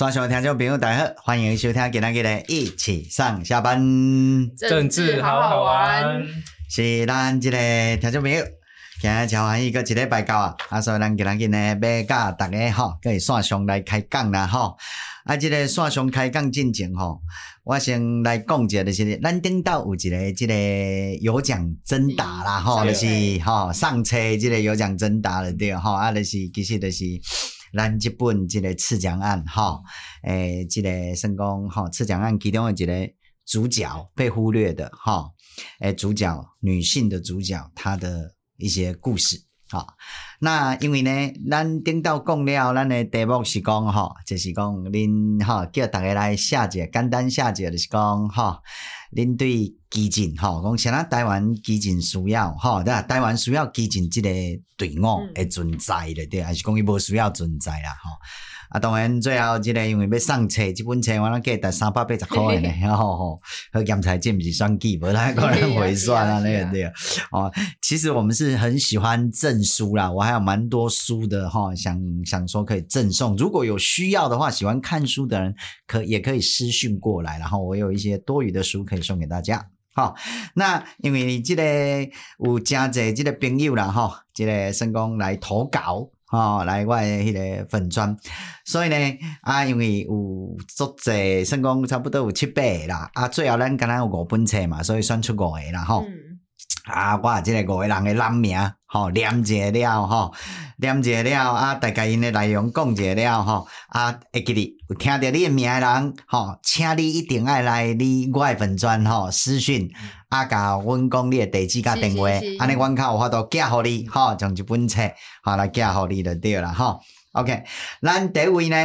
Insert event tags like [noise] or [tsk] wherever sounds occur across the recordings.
线上的听众朋友大家好，欢迎收听今天的一起上下班，政治好好玩。是咱这个听众朋友，今日超欢喜，搁一礼拜到啊！啊，所以咱今日呢要甲大家吼，可以线上来开讲啦吼。啊，这个线上开讲进程吼，我先来讲一下，就是咱顶到有一个这个有奖征答啦吼，就是吼上车这个有奖征答了对吼，啊，就是其实就是咱这本这个刺蒋案吼，诶，这个算讲吼刺蒋案其中的一个主角被忽略的吼。诶，主角女性的主角，她的一些故事，吼，那因为呢，咱顶道讲了，咱的题目是讲哈，就是讲恁哈叫大家来写一个简单写一个，就是讲哈，恁对基金吼，讲现在台湾基金需要吼，对啊，台湾需要基金这个队伍的存在的对，还是讲伊无需要存在啦吼。啊，当然最后这个因为要上册，这本册我那给值三百八十块呢，然 [laughs] 后吼，和检查这不是双计，不太可能回算啊，那 [laughs] 个对哦，其实我们是很喜欢赠书啦，我还有蛮多书的哈，想想说可以赠送，如果有需要的话，喜欢看书的人可也可以私讯过来，然后我有一些多余的书可以送给大家。好，那因为这个有诚济这个朋友啦哈，这个成功来投稿。哦，来我迄个粉砖，所以呢，啊，因为有足侪，算讲差不多有七八个啦，啊，最后咱敢若有五本册嘛，所以选出五个啦，吼、嗯，啊，我即个五个人的人名，吼，念一了，吼，念一了，啊，大概因的内容讲一了，吼，啊，会记得有听到你的名的人，吼，请你一定爱来你我的粉专，吼，私讯。啊，甲阮讲你的地址甲电话，安尼阮较有法度寄互你，吼，从一本册，吼来寄互你就对啦，吼。OK，咱第一位呢，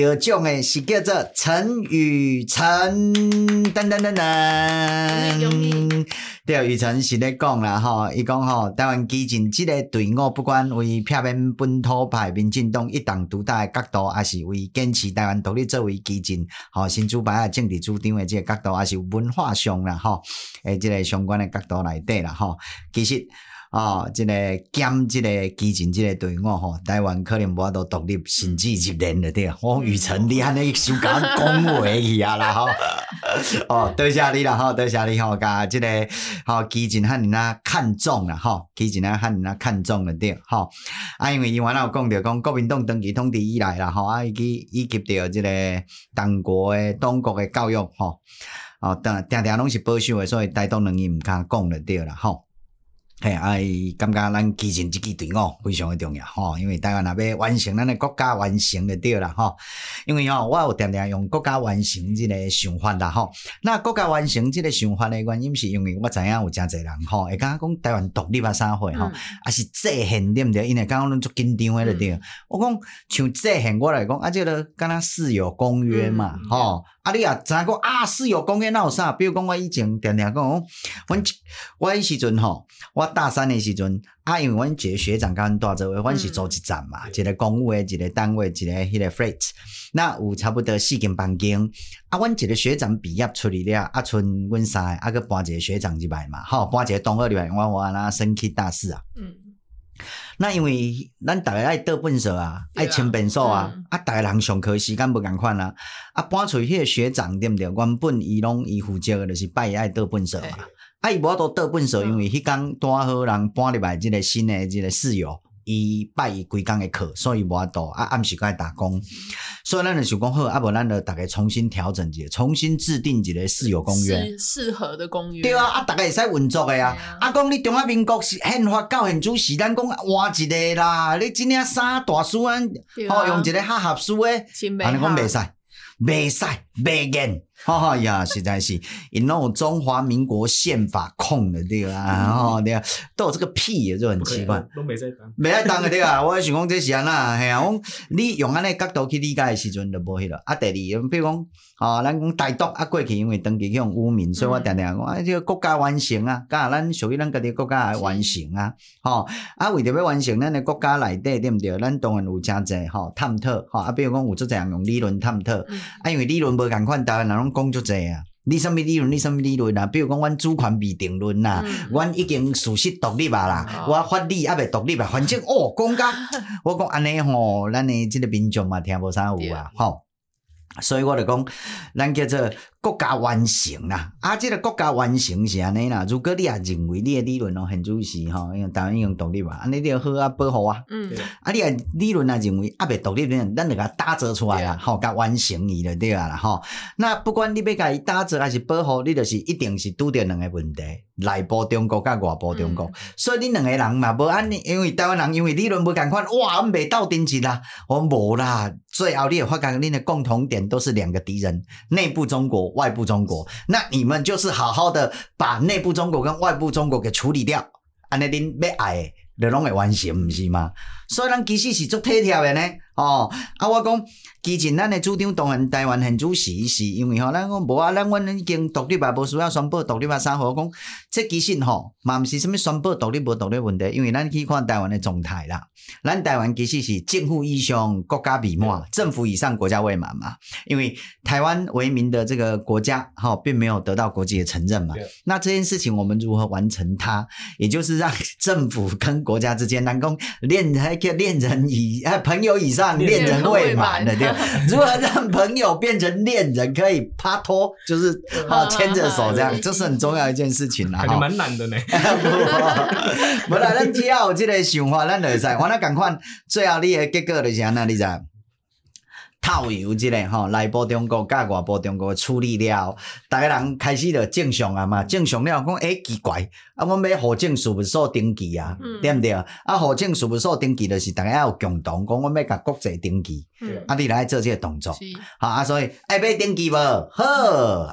得奖的是叫做陈雨辰，噔噔噔噔。对，雨辰是咧讲啦，吼，伊讲吼，台湾基进即个队伍，不管为片面本土派民进党一党独大的角度，还是为坚持台湾独立作为基进，吼，新主牌啊政治主张的即个角度，还是文化上啦，吼，诶，即个相关的角度内底啦，吼，其实。哦，这个兼即个基进这个队伍吼，台湾可能无法度独立，甚至入联了对。我雨辰你安尼想讲话去啊啦吼，[laughs] 哦，多谢你啦吼，多谢你吼，甲这个吼基进汉人啊看中啦吼，基进啊汉人啊看中了对吼。啊，因为伊原来有讲着讲国民党长期统治以来啦吼，啊，伊及以及着即个党国诶党国诶教育吼，哦，定定定拢是保守诶，所以台独人伊毋敢讲了对啦吼。嘿，哎，感觉咱基进这支队伍非常的重要吼，因为台湾若要完成咱的国家完成就对啦吼。因为吼，我有定定用国家完成这个想法啦吼。那国家完成这个想法的原因，是因为我知影有真侪人吼，会讲讲台湾独立啊啥货吼，啊是制宪对毋对？因为刚刚拢足紧张的对。我讲像制宪，我来讲啊，这个敢若四有公约嘛吼。啊，你啊，知影讲啊，四有公约哪有啥？比如讲我以前定定讲，阮我迄时阵吼，我大三诶时阵，啊，因为阮一个学长甲阮带做位，阮是做一站嘛，嗯、一个公务诶一个单位，一个迄个 freight，那有差不多四间房间，啊，阮一个学长毕业出去了，啊，剩阮三个，啊，搁搬一个学长入来嘛，吼，搬一个同学入来，我我安那升去大四啊。嗯。那因为咱大家爱倒本数啊，爱清便所啊，嗯、啊，大家人上课时间不共款啊，啊，搬出去迄个学长对毋对？原本伊拢伊负责的就是拜伊爱倒本数嘛，啊，伊无法度倒本数，因为迄工拄好人搬入来即个新的即个室友。伊拜伊规工诶课，所以无法度啊，暗时该打工，所以咱就想讲好，啊无咱就逐个重新调整一下，重新制定一个室友公约，适合的公约。对啊，啊逐个会使运作诶啊。啊讲你中华民国是宪法教现主时，咱讲换一个啦。你今年三大书安，好、啊、用一个较合书诶，安尼讲袂使，袂使，袂见。[laughs] 哈哈呀，实在是，因那种中华民国宪法控的对啦，吼对啊，都有这个屁也就很奇怪。都没在当，没在当的对啊，[laughs] 我想讲这是安那，嘿啊，我你用安尼角度去理解的时阵就无迄落。啊，第二，比如讲，啊，咱讲台独啊过去因为长期去用污名，所以我常常讲啊，这个国家完成啊，噶咱属于咱家己国家来完成啊，吼啊，为着要完成咱的国家内底对不对？咱当然有诚济吼探讨，吼啊，比如讲有做这样用理论探讨，啊，因为理论无共款，台湾人拢。讲足济啊！你什么理论？你什么理论啊？比如讲，阮主权未定论啊，阮、嗯、已经事实独立啊啦，嗯、我法律也未独立啊。反正哦，讲甲 [laughs] 我讲安尼吼，咱的这个民众嘛听无啥有啊，吼。所以我就讲，咱叫做国家完成啦。啊，这个国家完成是安尼啦。如果你也认为你的理论哦很主席吼，因为台湾已经独立嘛，安尼你就好啊保护啊。嗯。啊，你啊理论啊认为啊未独立呢，咱就甲打造出来啦，吼，甲完成伊就对啊啦，吼。那不管你要甲伊打造还是保护，你就是一定是拄着两个问题，内部中国甲外部中国。嗯、所以你两个人嘛无安尼，因为台湾人因为理论无共款，哇，阮未斗阵啦，我无啦。最后你会发觉恁的共同点。都是两个敌人，内部中国、外部中国。那你们就是好好的把内部中国跟外部中国给处理掉，安尼恁要爱的拢会完成，不是吗？所以咱其实是做体贴的呢。哦，啊，我讲，之前咱的主张当然台湾很主席，是因为吼，咱讲无啊，咱阮已经独立啊，无需要宣布独立啊，啥货？我讲，这其实吼，嘛毋是什么宣布独立无独立问题，因为咱去看台湾的状态啦，咱台湾其实是政府以上，国家未满，政府以上，国家未满嘛。因为台湾为名的这个国家，哈，并没有得到国际的承认嘛。那这件事情我们如何完成它？也就是让政府跟国家之间，能够恋还可恋人以啊朋友以上。恋人未满的对，如何让朋友变成恋人？可以拍拖，就是啊牵着手这样，这是很重要一件事情啦。还蛮难的呢。[laughs] 不啦，咱只要有这个想法，咱就会使。我那赶快，最后你的结果就是安那，你知？套油即个吼，内部中国甲外部中国处理了，逐个人开始就正常啊嘛，正常了讲，诶、欸、奇怪，啊，我们要户政事务所登记啊，嗯、对毋对？啊，户政事务所登记就是逐个要有共同讲，我们要甲国际登记，嗯、啊，你来做即个动作，是。好啊，所以爱要登记无？好，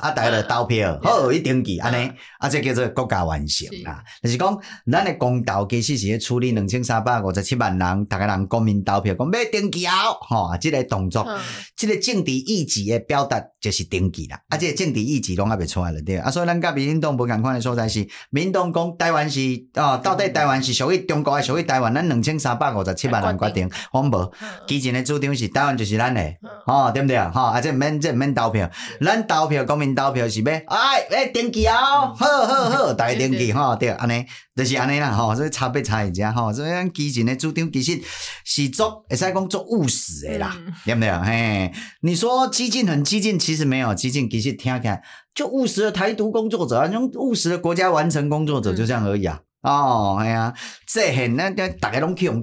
啊，逐个就投票，嗯、好，去登记，安尼，啊，这叫做国家完成啦，是。就是讲，咱的公投其实是咧处理两千三百五十七万人，逐个人公民投票，讲要登记后，吼、啊，这个动作。嗯这个政治意志的表达就是登记啦，啊，这个政治意志拢还未出来了对啊，所以咱甲民进党无共款的所在是，民进党讲台湾是哦，到底台湾是属于中国还是属于台湾？咱两千三百五十七万人决定，我无，之前的主张是台湾就是咱的，哦，对不对啊？哈，啊，这毋免这毋免投票，咱投票公民投票是要，哎，哎，登记哦，好好好，大家登记哈，对，安尼。就是安尼啦，吼，所以差别差一家，吼，所以咱基进的主张其实是做，会使讲做务实的啦，对不对？嘿，你说激进很激进，其实没有激进，其实听起来就务实的台独工作者，那种务实的国家完成工作者，就这样而已啊。嗯、哦，哎呀，这很那那大家拢去用，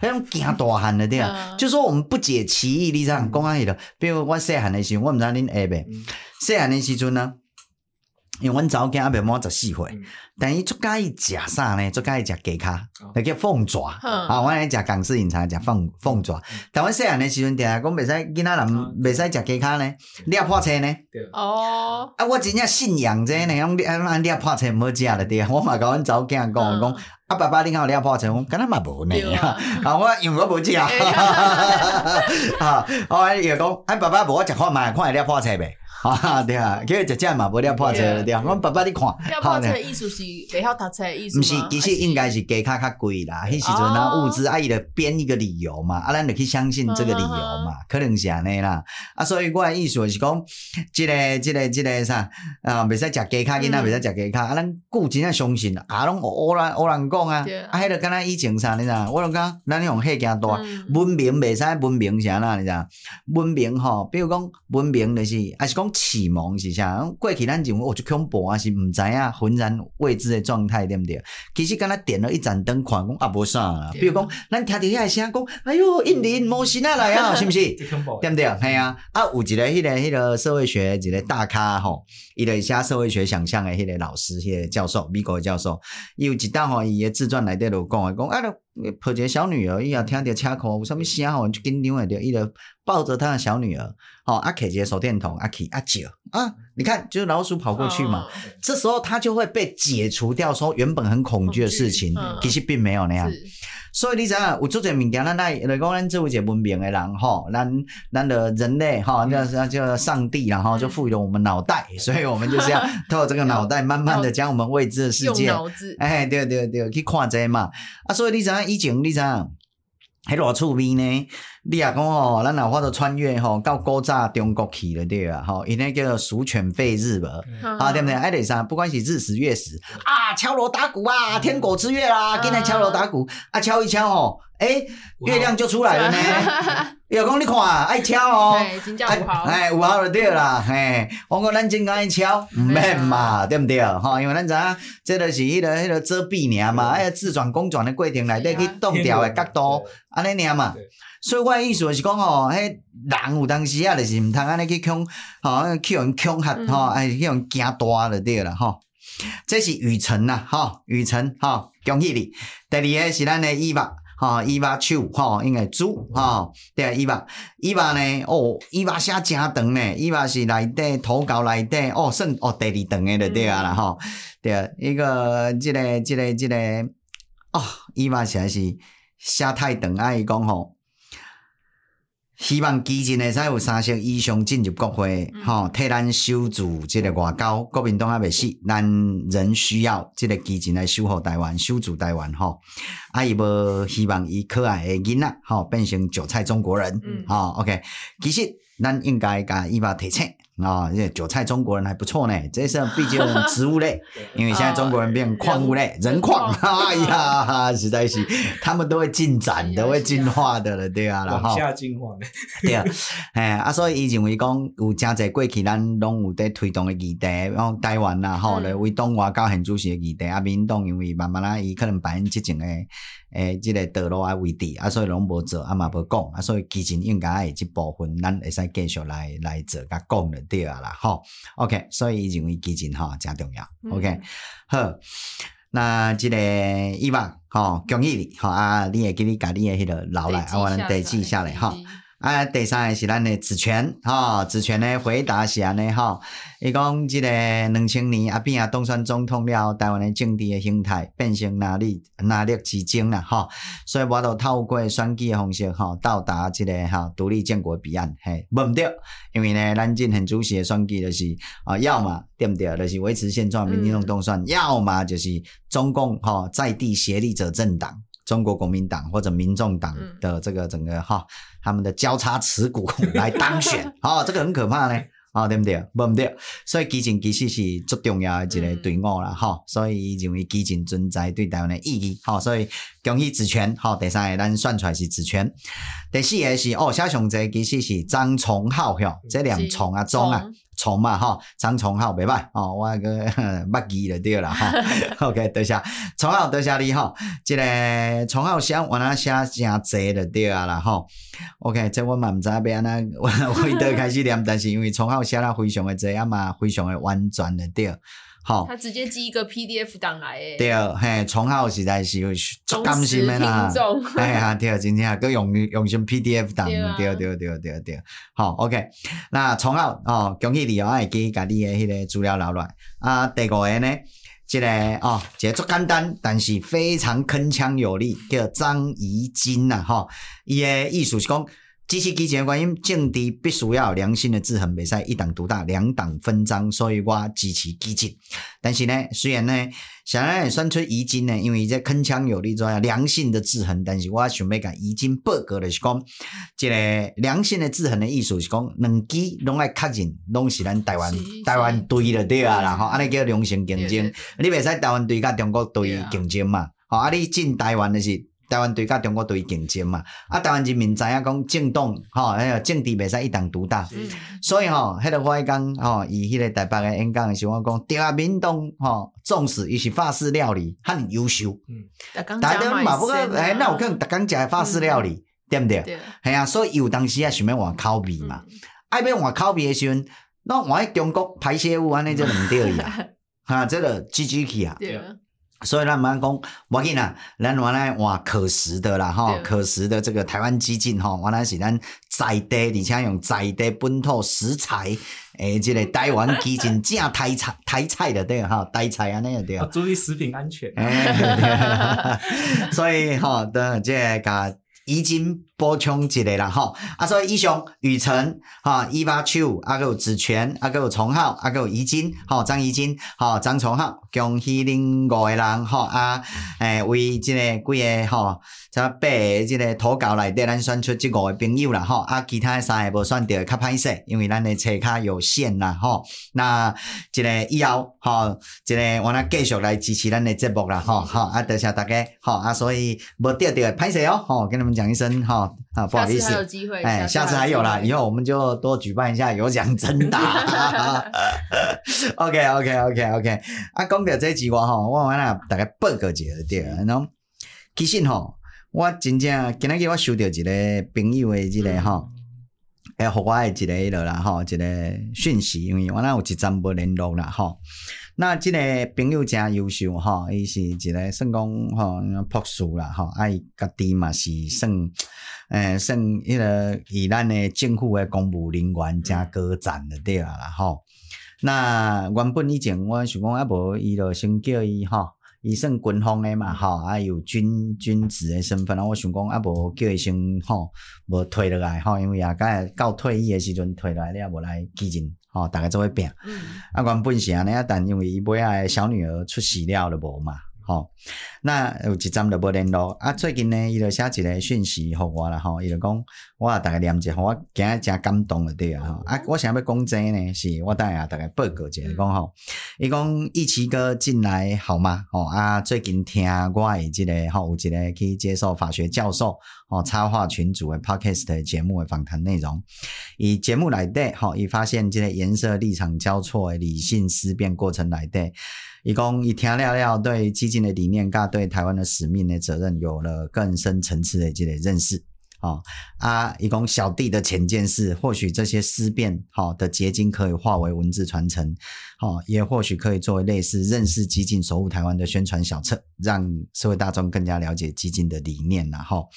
迄种惊大汉的对啊，嗯、就说我们不解其意，你知道讲安尼的，比如我细汉的时候，我毋知恁会袂，细汉的时阵呢。因为阮查某囝还未满十四岁，嗯、但伊足介意食啥呢？足介意食鸡脚，那叫凤爪。啊，阮爱食港式饮茶，食凤凤爪。但阮细汉诶时阵，定下讲袂使囡仔人袂使食鸡骹呢，抓破车呢。哦。啊，我真正信仰这呢，用按按抓破车毋好食了对。我嘛甲阮查某囝讲讲，啊爸爸，你看有抓破车，我敢若嘛无呢。[laughs] 啊，我因为我无食。[laughs] [laughs] 啊，我伊就讲，啊爸爸无我食看觅，看会抓破车袂？[laughs] 啊，对啊，叫伊食食嘛，无了破车对啊。我爸爸你看，破车的意思是袂晓读册的意思。毋是，其实应该是鸡卡较贵啦。迄时阵啊，物资啊，伊着编一个理由嘛，啊，咱着去相信这个理由嘛，可能是安尼啦。啊，所以我的意思是讲，即个、即个、即个啥啊，袂使食鸡卡，囡仔袂使食鸡卡。啊，咱固真正相信啊，拢乌人乌人讲啊，啊，迄个敢若以前啥，你知？我拢讲，咱用岁数大，文明袂使文明是安那，你知？文明吼，比如讲文明就是，还是讲。启蒙是啥？过去咱认为我就恐怖啊，是毋知影浑然未知的状态，对不对？其实刚才点了一盏灯，看讲啊，无啥啦。比如讲，咱听到遐个声，讲哎哟，印尼摩西娜来啊，是毋是？[laughs] 对不对？系啊，啊，有一个迄个迄个社会学一个大咖吼，伊个写社会学想象的迄个老师，迄个教授，美国的教授，伊有一档吼，伊个自传内底就讲讲啊，抱一个小女儿，伊也听到车库有啥物声吼，就紧张的着，伊就抱着他的小女儿。哦，阿开着手电筒，阿凯阿照啊，你看，就是老鼠跑过去嘛，哦、这时候他就会被解除掉，说原本很恐惧的事情，嗯、其实并没有那样。是所以你知影，有做这物件，咱来来讲，咱作为一个文明的人，吼，咱咱的人类，哈，叫叫上帝，然后就赋予了我们脑袋，所以我们就是要透过这个脑袋，慢慢的 [laughs] 将我们未知的世界，哎，对对对，去看这嘛。啊，所以你知影，以前你知影，还偌趣味呢。你啊讲吼，咱若法度穿越吼到古早中国去了对啊，吼，因那叫做鼠犬吠日嘛，啊对不对？爱得啥？不管是日食月食啊，敲锣打鼓啊，天狗之月啦，今天敲锣打鼓啊，敲一敲吼，诶，月亮就出来了呢。[laughs] 有讲你看，爱敲哦，[laughs] 真哎，五号就对啦，嘿，我讲咱真爱敲，唔免嘛，对毋对？吼，因为咱知影，这个是迄个迄个遮蔽尔嘛，哎，自转公转的过程内底去动调的角度，安尼尔嘛。所以我的意思是讲吼，迄人有当时啊，就是毋通安尼去恐，吼，去互人恐吓，吼，哎，去互人惊大就对啦，吼。这是雨辰呐，吼，雨辰，吼，恭喜你。第二个是咱的伊娃，吼，伊巴手，吼，应该猪，吼，对啊，伊巴，伊巴呢，哦，伊巴写真长呢，伊巴是内底投稿内底，哦，算哦第二长的就对啊啦，吼，对啊，一个这个这个这个，哦，伊巴实在是写太长啊，伊讲吼。希望基进会使有三成以上进入国会，吼、嗯，替咱守住这个外交。国民党还未死，咱仍需要这个基进来守护台湾，守住台湾，吼。啊，伊无希望伊可爱的囡仔，吼，变成韭菜中国人，嗯，吼，OK。其实咱应该甲伊把提醒。啊，这韭菜中国人还不错呢，[laughs] 这是毕竟植物类，[laughs] 因为现在中国人变矿物类，人矿，[laughs] 哎呀，实在是他们都会进展，都会进化的了，对啊，然后往下进化的，对啊，哎啊，所以伊认为讲有真侪过去咱拢有在推动的议题，然后台湾啦，吼，来为党外交很主席的议题，啊，民党因为慢慢啊，伊可能扮演这种的。诶，即个道路啊，位置啊，所以拢无做，啊嘛无讲，啊，所以基进应该会即部分，咱会使继续来来做甲讲就对啊啦，吼，OK，所以认为基金吼诚重要，OK，好，那即个伊万，吼，恭喜你，吼啊，你会记你家你诶迄个留来，啊，我能地记下来，吼。啊，第三个是咱的子权，哈、哦，子权的回答是安尼，哈，伊讲即个两千年阿扁啊当选总统了，台湾的政治的形态变成哪里哪里之争啦，哈，所以我都透过选举的方式，哈，到达即个哈独立建国彼岸，嘿，无毋对，因为呢，咱进行主席的选举就是啊，要么对不对，就是维持现状，民进党当选，要么就是中共哈在地协力者政党。中国国民党或者民众党的这个整个哈，他们的交叉持股 [laughs] 来当选，哦，这个很可怕呢，啊、哦，对不对？不对，所以基金其实是最重要的一个队伍啦，哈、嗯，所以认为基金存在对台湾的意义，好，所以恭喜子权，好，第三个咱算出来是子权，第四个是哦，小熊仔其实是张崇浩，哟，这两崇啊，中啊。虫嘛哈，张崇浩袂歹哦，我个 [laughs] 捌记就对啦哈。[laughs] OK，多谢虫号，多谢你哈。这个虫号写我那写诚济就对啊啦哈。OK，这我嘛毋知要安怎，[laughs] 我回头开始念，但是因为虫号写了非常的济啊嘛，非常的婉转的对。好，他直接寄一个 PDF 档来诶。对，嘿，崇浩实在是足甘心的啦。哎呀，对，今天啊，搁用用心 PDF 档，对对对对对。好，OK，那崇浩哦，恭喜你哦，会记家己的迄个资料留落来。啊，第五个呢，这个哦，这个足简单，但是非常铿锵有力，叫张怡金呐，哈，伊个意思是讲。支持基进的原因，政治必须要有良性的制衡，袂使一党独大、两党分赃，所以我支持基进。但是呢，虽然呢，想要选出遗金呢，因为这铿锵有力，重要良性的制衡。但是我想要甲怡金报告的是讲，这个良性的制衡的意思是讲，两支拢爱确认，拢是咱台湾台湾队的对啊，然后安尼叫良性竞争，你袂使台湾队甲中国队竞争嘛？好，啊，你进台湾的是。台湾队甲中国队竞争嘛，啊，台湾人民知影讲政党吼，迄个政治袂使一党独大，嗯、所以吼，迄个我迄讲吼，伊迄个台北诶演讲诶我讲对啊，民党吼，纵使伊是法式料理很优秀，嗯，大家嘛不过，哎，那我看逐工食法式料理，嗯、对不对？对，系啊，所以有当时啊想要换口味嘛，爱要换口味诶时阵，那换喺中国排泄物安尼就毋对啊，[laughs] 哈，这个 G G 去啊。对所以咱们讲，我跟你讲，咱原来换可食的啦，哈，可食的这个台湾基进哈，原来是咱在地，而且用在地本土食材，诶，这个台湾基进 [laughs] 正台菜台菜的对哈，台菜啊那个对。注意食品安全。[laughs] 所以哈，的这个基进。补充一个啦吼，啊，所以以上雨辰哈，伊娃秋，啊，还有子权，啊，还有崇浩，啊，还有怡金，吼，张怡金，吼，张崇浩，恭喜恁五个人，吼啊，诶，为这个几个吼，这八个这个投稿内底，咱选出这五个朋友啦，吼，啊，其他三个无选到，较歹势，因为咱的册较有限啦，吼，那这个以后，吼，这个我来继续来支持咱的节目啦，吼，好，啊，多谢大家，吼，啊，所以无得到歹势哦，吼，跟你们讲一声，吼。啊，不好意思，有机会，哎，下次还有啦，以后我们就多举办一下有奖征答。OK，OK，OK，OK。[laughs] 啊，讲到这句话吼，我我来大概报告一下对，然后其实吼，我真正今日我收到一个朋友的这个吼，哎、嗯，互我的一个迄落啦吼，一个讯息，因为我那有一阵无联络啦吼。那即个朋友真优秀哈，伊是一个算讲哈博士啦哈，啊伊家己嘛是算，诶、欸、算迄个以咱诶政府诶公务人员真高赞的对啊啦吼。那原本以前我想讲啊无伊就先叫伊吼，伊算军方诶嘛吼，啊有军军职诶身份，啊我想讲啊无叫伊先吼，无退落来吼，因为啊该到退役诶时阵退落来，你也无来记认。哦，大概做会变，嗯、啊，原本是安尼啊，但因为伊尾仔小女儿出事了了无嘛，吼、哦，那有一站就无联络，啊，最近呢，伊就写一个讯息互我啦，吼，伊就讲，我大概念者，互我今日真感动了对啊，吼，啊，我想要讲这呢，是我等下大概报告一下，讲吼，伊讲一齐哥进来好吗？吼、哦，啊，最近听我诶即个吼，有一个去接受法学教授。哦，插画群组的 podcast 节目的访谈内容，以节目来对，哈，以发现这个颜色立场交错的理性思辨过程来对，一共一听了了，对基金的理念，加对台湾的使命的责任，有了更深层次的这个认识。哦啊，一共小弟的浅见是，或许这些思辨好的结晶可以化为文字传承，好，也或许可以作为类似认识激进、守护台湾的宣传小册，让社会大众更加了解激进的理念。然后，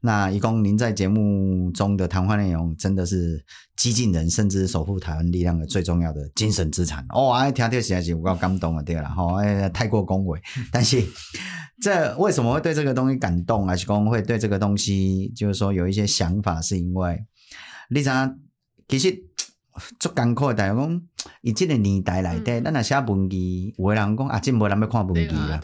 那一共您在节目中的谈话内容，真的是激进人甚至守护台湾力量的最重要的精神资产。哦，哎，听到实在是有够感动了，对了，哈，哎，太过恭维，但是。这为什么会对这个东西感动？还是说会对这个东西，就是说有一些想法？是因为你知道，其实 [tsk] 足艰苦的，大家讲以这个年代来的，咱那写文字，有的人讲啊，真没人要看文字啊。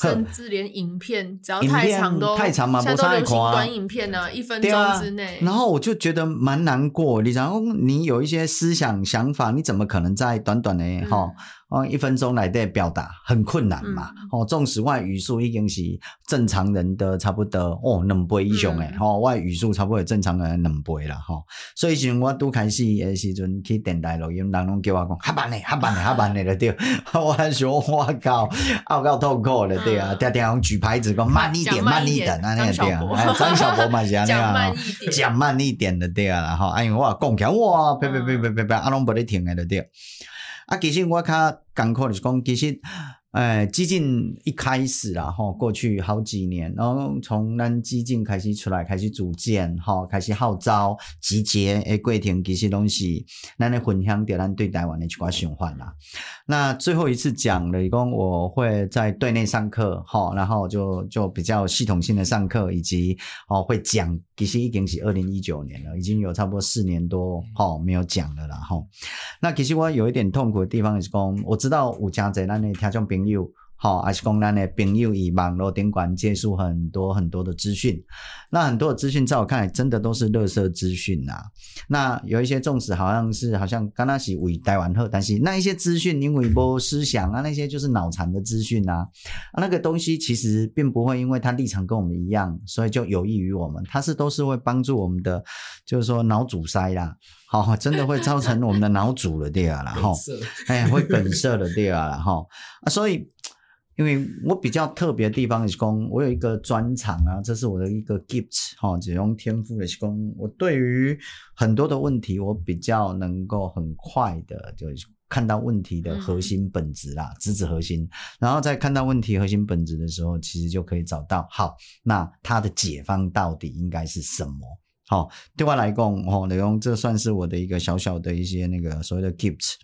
甚至连影片只要太长都太长嘛，不上爱看短影片呢，一分钟之内。然后我就觉得蛮难过。你然后你有一些思想想法，你怎么可能在短短的哈？哦，一分钟来的表达很困难嘛。嗯、哦，纵使外语速已经是正常人的差不多哦两倍以上诶。哦，外语速差不多正常人两倍了哈、哦。所以从我都开始诶时阵去电台录音，人拢叫我讲较慢的，较慢的，较慢的了对。[laughs] 我说我靠，我够痛苦了对啊，天天用举牌子讲慢一点，慢一点啊那个对啊。哎，张小博嘛是安尼啊，讲慢一点的对啊，然后哎呦我讲起来哇，别别别别别别，阿拢不咧停诶了对。啊，其实我较艰苦的是讲，其实。哎，基进一开始啦，吼，过去好几年，然后从咱基进开始出来，开始组建，吼，开始号召集结，诶，过程其实拢是咱咧分享着咱对台湾的一寡想法啦。那最后一次讲了，讲我会在队内上课，吼，然后就就比较系统性的上课，以及哦会讲，其实已经是二零一九年了，已经有差不多四年多，吼，没有讲了啦，吼。那其实我有一点痛苦的地方是讲，我知道有加在咱的听众朋友。好，还是讲咱的朋友以网络顶管接触很多很多的资讯，那很多的资讯在我看来真的都是垃圾资讯啊。那有一些纵使好像是好像刚刚是为台湾好，但是那一些资讯因为无思想啊，那些就是脑残的资讯啊，啊，那个东西其实并不会因为它立场跟我们一样，所以就有益于我们，它是都是会帮助我们的，就是说脑阻塞啦。好，真的会造成我们的脑阻了对啊，[laughs] 然后 [laughs] 哎，会梗塞了对啊，然后啊，所以。[tsk] 因为我比较特别的地方是讲，我有一个专长啊，这是我的一个 gift 哈，只用天赋的是讲，我对于很多的问题，我比较能够很快的就看到问题的核心本质啦，直指核心，然后在看到问题核心本质的时候，其实就可以找到好，那它的解方到底应该是什么？好，对我来讲，哦，雷公，这算是我的一个小小的一些那个所谓的 gift。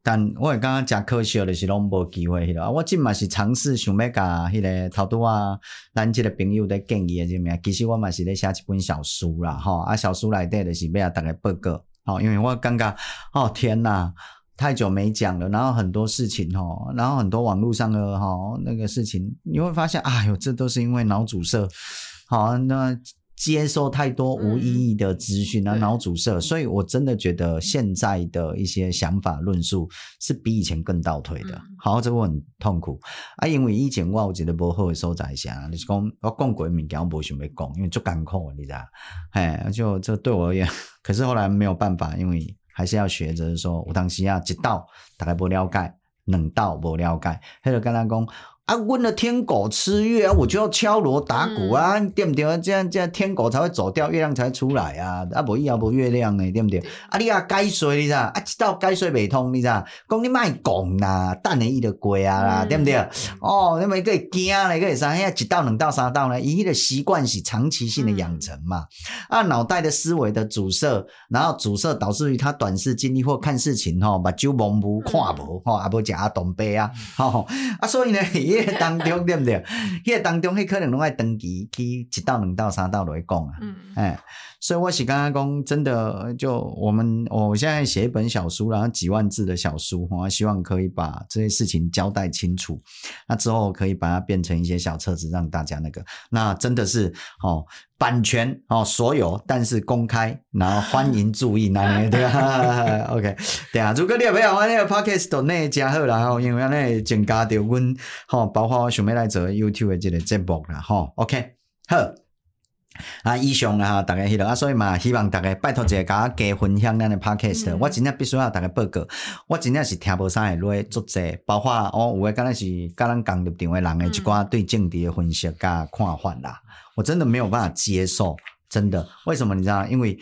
但我会感觉诚可惜的是拢无机会迄个。我即嘛是尝试想要甲迄个头拄啊，咱即个朋友的建议诶啥物啊？其实我嘛是咧写一本小书啦，吼啊，小书内底就是要逐个报告，吼，因为我感觉哦天呐，太久没讲了，然后很多事情吼，然后很多网络上的吼那个事情，你会发现，哎哟，这都是因为脑阻塞，好那。接受太多无意义的资讯啊，脑阻塞，所以我真的觉得现在的一些想法论述是比以前更倒退的。好，这个我很痛苦啊，因为以前我有一个不好的所在下，就是讲我讲过的物件我不想要讲，因为足艰苦，你知道？哎，就这对我而言，[laughs] 可是后来没有办法，因为还是要学着说，有当时啊，一道大概不了解，两道不了解，还有跟他讲。啊，问了天狗吃月啊，我就要敲锣打鼓啊，嗯、对不对？这样这样天狗才会走掉，月亮才出来啊！啊，无伊也无月亮诶，对不对？啊，你啊解说你知？啊，知道该说未通你知？讲你卖讲啦，等下伊就过啊啦，嗯、对不对？嗯、哦，你咪个惊嘞，个啥？遐一道两道三道呢？伊迄个习惯是长期性的养成嘛？嗯、啊，脑袋的思维的阻塞，然后阻塞导致于他短视经历或看事情吼，目睭模糊看无吼，啊无食啊东北啊，吼啊，所以呢。迄个当中对不对？迄个当中，迄可能拢爱长期去一道、两道、三道来讲啊。嗯，哎，所以我是刚刚讲，真的，就我们，我现在写一本小书，然后几万字的小书，我希望可以把这些事情交代清楚。那之后可以把它变成一些小册子，让大家那个，那真的是哦。版权哦，所有，但是公开，然后欢迎注意，那里对啊，OK，对啊，如果你有没有我那个 Podcast 内加好啦，吼，因为那增加到阮吼，包括我想要来做 YouTube 的这个节目啦，吼，OK，好，啊，以上啊，大家迄落啊，所以嘛，希望大家拜托一下，甲加分享咱的 Podcast，、嗯、我真正必须要大家报告，我真正是听无啥会落足济，包括哦有诶，敢若是甲咱共入场诶人诶一寡对政治诶分析甲看法啦。我真的没有办法接受，真的，为什么你知道？因为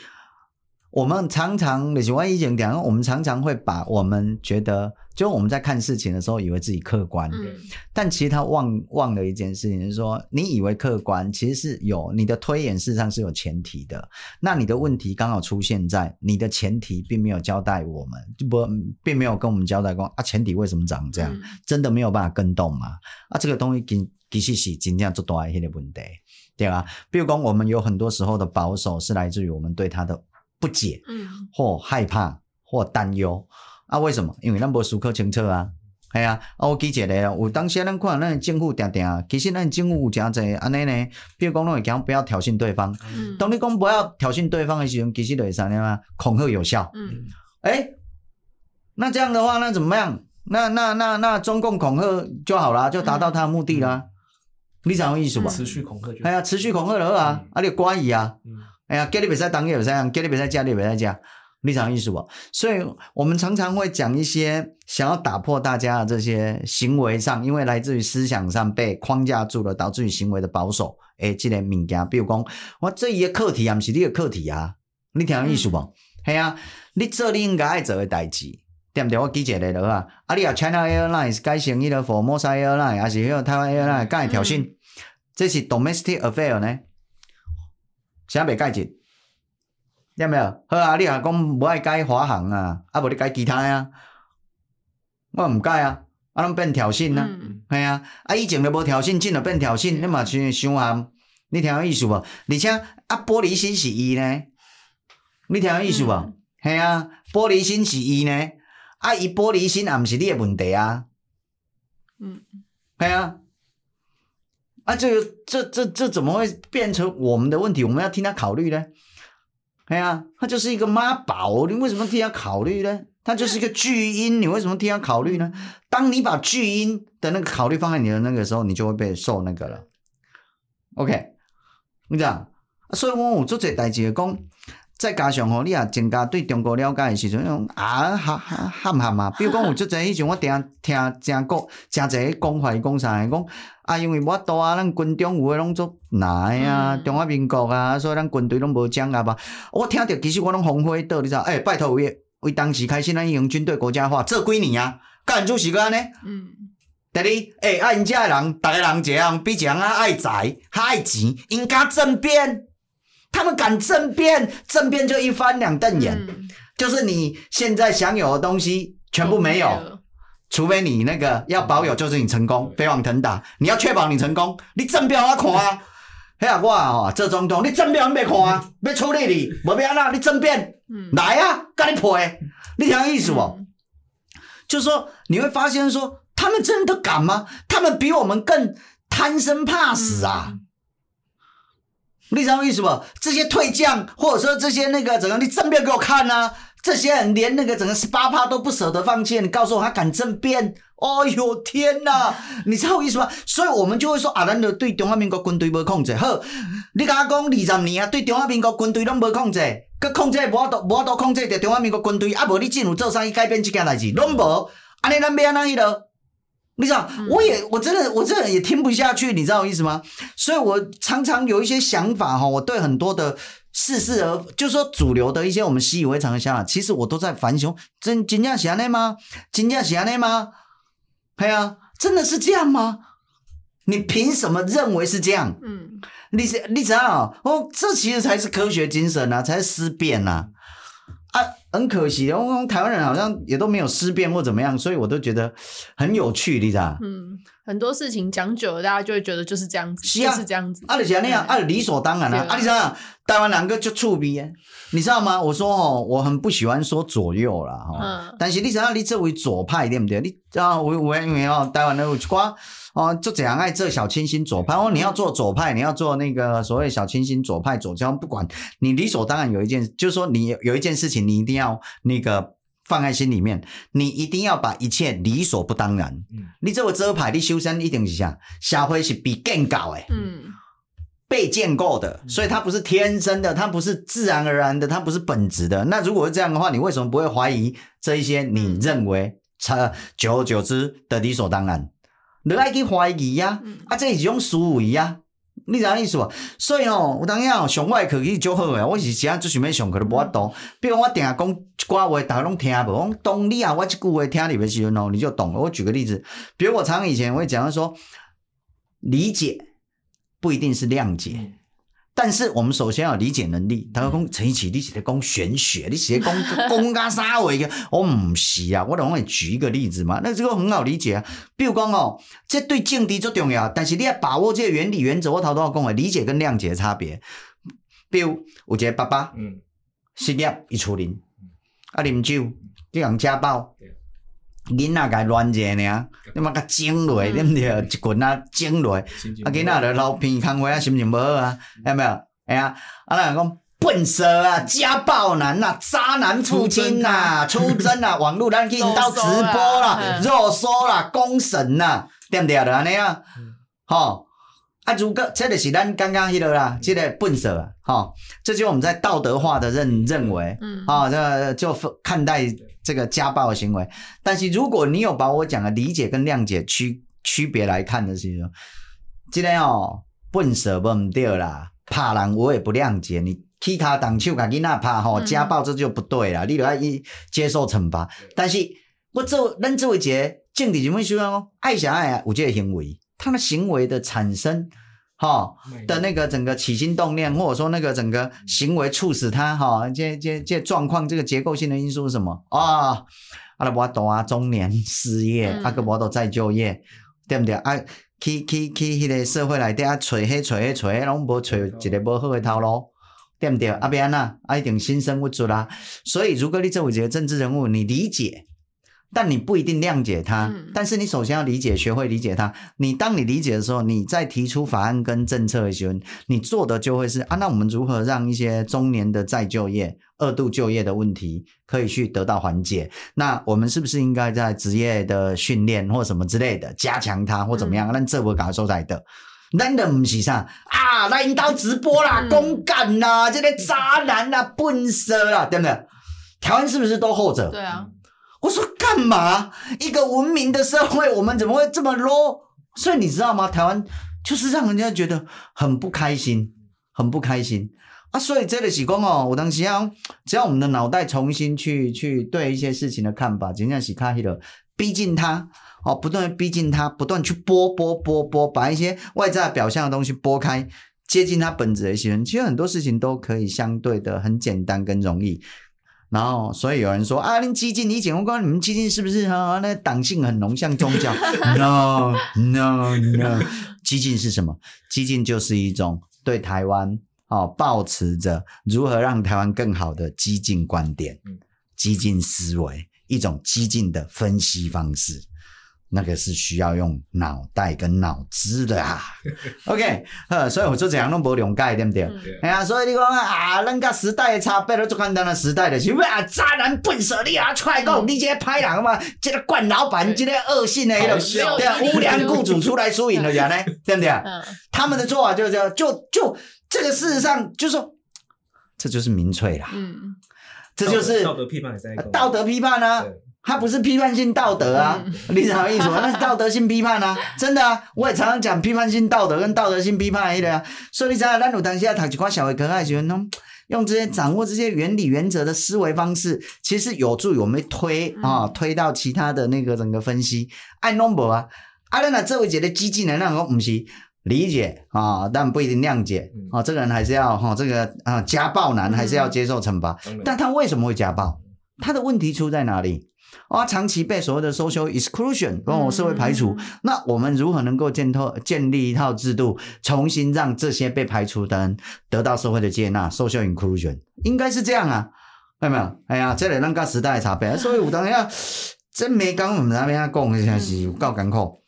我们常常，就是我以前讲，我们常常会把我们觉得，就我们在看事情的时候，以为自己客观，嗯、但其实他忘忘了一件事情，就是说，你以为客观，其实是有你的推演，事实上是有前提的。那你的问题刚好出现在你的前提，并没有交代我们，就不，并没有跟我们交代过啊，前提为什么长这样？嗯、真的没有办法跟动吗？啊，这个东西其其实是真正做大一些的问题。对吧，比如讲，我们有很多时候的保守是来自于我们对他的不解，嗯，或害怕，或担忧啊。为什么？因为咱无思考清楚啊。系啊，啊，我记一个，有当时咱看咱政府定定，其实咱政府有诚济安尼呢。比如讲，拢会讲不要挑衅对方。嗯，当你讲不要挑衅对方的时候，其实就是啥呢？恐吓有效。嗯，诶，那这样的话，那怎么样？那那那那中共恐吓就好了，就达到他的目的啦。嗯你知影意思吧？持续恐吓就。哎呀，持续恐吓就好啊，嗯、啊，你怪伊啊。嗯。哎呀，叫你别使当，也别使当，叫你别使加，你别使加。你知影意思不？所以我们常常会讲一些想要打破大家的这些行为上，因为来自于思想上被框架住了，导致于行为的保守。诶，这个物件，比如讲，我这一个课题啊，不是你的课题啊。你听意思不？系、嗯、啊，你做你应该爱做的代志。对不对？我记一个就好啊。啊，你啊，China Airlines 改成伊个 Formosa Airlines，还是迄个台湾 Airlines，敢会挑衅？嗯、这是 domestic affair 呢？啥未改进？有没有？好啊，你啊讲无爱改华航啊，啊无你改其他啊？我毋改啊，啊拢变挑衅啊？系、嗯、啊，啊以前都无挑衅，进了变挑衅，你嘛是伤寒？你听有意思无？而且啊，玻璃心是伊呢？你听有意思无？系、嗯、啊，玻璃心是伊呢？啊！伊玻璃心也毋是你的问题啊，嗯，系啊，啊，这个这这这怎么会变成我们的问题？我们要替他考虑呢？系啊，他就是一个妈宝，你为什么替他考虑呢？他就是一个巨婴，你为什么替他考虑呢？当你把巨婴的那个考虑放在你的那个时候，你就会被受那个了。OK，你讲？所以我有做这代志讲。再加上吼，你也增加对中国了解的时阵，啊哈哈喊喊嘛。比如讲有即阵以前我听听真国真侪讲话讲啥个讲啊，因为我多啊，咱军中有诶拢做哪啊，中华民国啊，所以咱军队拢无讲啊吧。我听着其实我拢鸿灰倒，你知道？诶、欸，拜托为为当时开始咱已经军队国家化，这几年啊，干就是个安尼。嗯。第二，诶、欸，啊因遮诶人，逐个人一样比一样啊爱财，较爱钱，应该政变。他们敢政变，政变就一翻两瞪眼，嗯、就是你现在享有的东西全部没有。除非你那个要保有，就是你成功飞黄腾达。你要确保你成功，你证表我看啊。嘿啊，我啊，做总统，你证表你没看啊？要处理你，无要安那，你争辩，来啊，跟你赔。你听意思不？嗯、就是说你会发现说，他们真的敢吗？他们比我们更贪生怕死啊！嗯、你知道意思不？这些退将，或者说这些那个怎样，你争辩给我看啊！这些人连那个整个十八趴都不舍得放弃，你告诉我他敢政变？哦呦天哪！你知道我意思吗？所以我们就会说啊，咱就对中华民国军队无控制。好，你跟他讲二十年啊，对中华民国军队拢无控制，佮控制无多无多控制着中华民国军队，啊无你政府做啥去改变这件代志，拢无。安尼咱要安怎去了？你知道，嗯、我也我真的我真的也听不下去，你知道我意思吗？所以我常常有一些想法哈，我对很多的。似是而，就是说主流的一些我们习以为常的想法，其实我都在反省，真真正是安尼吗？真正是安尼吗？对啊，真的是这样吗？你凭什么认为是这样？嗯，你是你知道哦，这其实才是科学精神啊，才是思辨呐。啊，很可惜，我们台湾人好像也都没有思辨或怎么样，所以我都觉得很有趣，你知道？嗯。很多事情讲久了，大家就会觉得就是这样子，是啊，就是这样子。啊，就是那样，啊，理所当然啊。啊，你想想，台湾两个就触鼻，你知道吗？我说哦，我很不喜欢说左右啦。哈。嗯。但是你想想，你作为左派对不对？你啊，我我因为哦，台湾的有一寡哦，就怎样爱做小清新左派。哦，你要做左派，你要做那个所谓小清新左派左交，不管你理所当然有一件，就是说你有一件事情，你一定要那个。放在心里面，你一定要把一切理所不当然。嗯，你这个招牌，你修身一定是啥？社会是被建构的，嗯，被建构的，所以它不是天生的，它不是自然而然的，它不是本质的。那如果是这样的话，你为什么不会怀疑这一些你认为它久而久之的理所当然？你爱去怀疑呀，啊，这是一种思维啊。你知影意思无？所以吼，有当时哦，上我诶课去就好诶，我是时啊最想要上课都无法度。比如我定下讲一寡话，大家拢听无。讲当你啊，我即句话听入诶时阵哦，你就懂了。我举个例子，比如我常以前我会讲说，理解不一定是谅解。但是我们首先要理解能力。他说：“讲陈一奇，你是在讲玄学，你是在讲讲个啥话个？[laughs] 我唔是啊，我来帮你举一个例子嘛。那这个很好理解啊。比如讲哦，这对政治最重要。但是你要把握这个原理原则，我头都要讲诶，理解跟谅解的差别。比如有一个爸爸，嗯，失业一厝人，啊，啉酒，叫人家暴。囡仔甲乱者尔，你嘛甲整落，对毋对？一棍啊整落，啊，囡仔着流鼻空花啊，心情无好啊，有没有？哎呀，啊，那人讲笨蛇啊，家暴男呐，渣男父亲呐，出征啊，[laughs] 网络咱去引导直播啦，热搜啦，公审呐，对不对？着安尼啊，吼，啊，如果这就是咱刚刚迄个啦，这个笨蛇啊，吼，这就是我们在道德化的认认为，嗯，啊，这就看待。这个家暴的行为，但是如果你有把我讲的理解跟谅解区区别来看的时候，今天哦，笨蛇不对啦，怕人我也不谅解，你踢他挡手给囡仔怕吼，家暴这就不对啦，嗯、你都要一接受惩罚。但是我做咱做一个政治人物需要爱想爱啊，有这个行为，他的行为的产生。哈的那个整个起心动念，或者说那个整个行为促使他哈，这这这状况，这个结构性的因素是什么啊？阿拉伯多啊，中年失业，阿个伯多再就业，对不对啊？去去去，迄个社会来底啊，找迄找迄找迄，拢无找一个无好的头路，对不对？阿边呐，啊一定心生不足啦。所以，如果你作为一个政治人物，你理解。但你不一定谅解他，嗯、但是你首先要理解，学会理解他。你当你理解的时候，你在提出法案跟政策的时候，你做的就会是啊，那我们如何让一些中年的再就业、二度就业的问题可以去得到缓解？那我们是不是应该在职业的训练或什么之类的加强它，或怎么样？让这我感受在的，难道不是啥啊？来引导直播啦，公干啦，这个渣男啦，笨蛇啦，对不对？台湾是不是都后者？对啊。我说干嘛？一个文明的社会，我们怎么会这么 low？所以你知道吗？台湾就是让人家觉得很不开心，很不开心啊！所以这里是讲哦，我当时要只要我们的脑袋重新去去对一些事情的看法，尽量是看那个逼近他哦，不断逼近他，不断去剥剥剥剥，把一些外在表象的东西剥开，接近他本质的一些人，其实很多事情都可以相对的很简单跟容易。然后所以有人说啊，你激进，你讲我讲你们激进是不是啊？那党性很浓，像宗教？[laughs] No No No，激进是什么？激进就是一种对台湾哦，抱持着如何让台湾更好的激进观点、激进思维，一种激进的分析方式。那个是需要用脑袋跟脑子的啊，[laughs] OK，呃，所以我就这样弄无两解，对不对？哎呀、嗯，所以你讲啊，咱甲时代的差别，就简单的时代的是啊，渣男笨蛇，你啊出来讲，你这个歹人嘛，这个惯老板，这个恶性的，对啊，无良雇主出来输赢了人呢，[laughs] 对不对？嗯，他们的做法就是这样，就就这个事实上就是说，这就是民粹啦，嗯，这就是道德批判，道德批判呢。他不是批判性道德啊，你什么意思？那是道德性批判啊，真的啊！我也常常讲批判性道德跟道德性批判一类啊。所以你知道，咱有当下读几块小儿科爱学，用用这些掌握这些原理原则的思维方式，其实有助于我们推啊，推到其他的那个整个分析。爱 number 啊，啊，那那这位姐的激进能量，我不是理解啊，但不一定谅解啊。这个人还是要哈，这个啊家暴男还是要接受惩罚。但他为什么会家暴？他的问题出在哪里？啊，长期被所谓的 social exclusion，跟我社会排除，嗯、那我们如何能够建透建立一套制度，重新让这些被排除的人得到社会的接纳？social inclusion 应该是这样啊，看到没有？哎呀，这里让个时代差别，[laughs] 所以有当下真没讲我们那边啊讲一下是有够艰苦，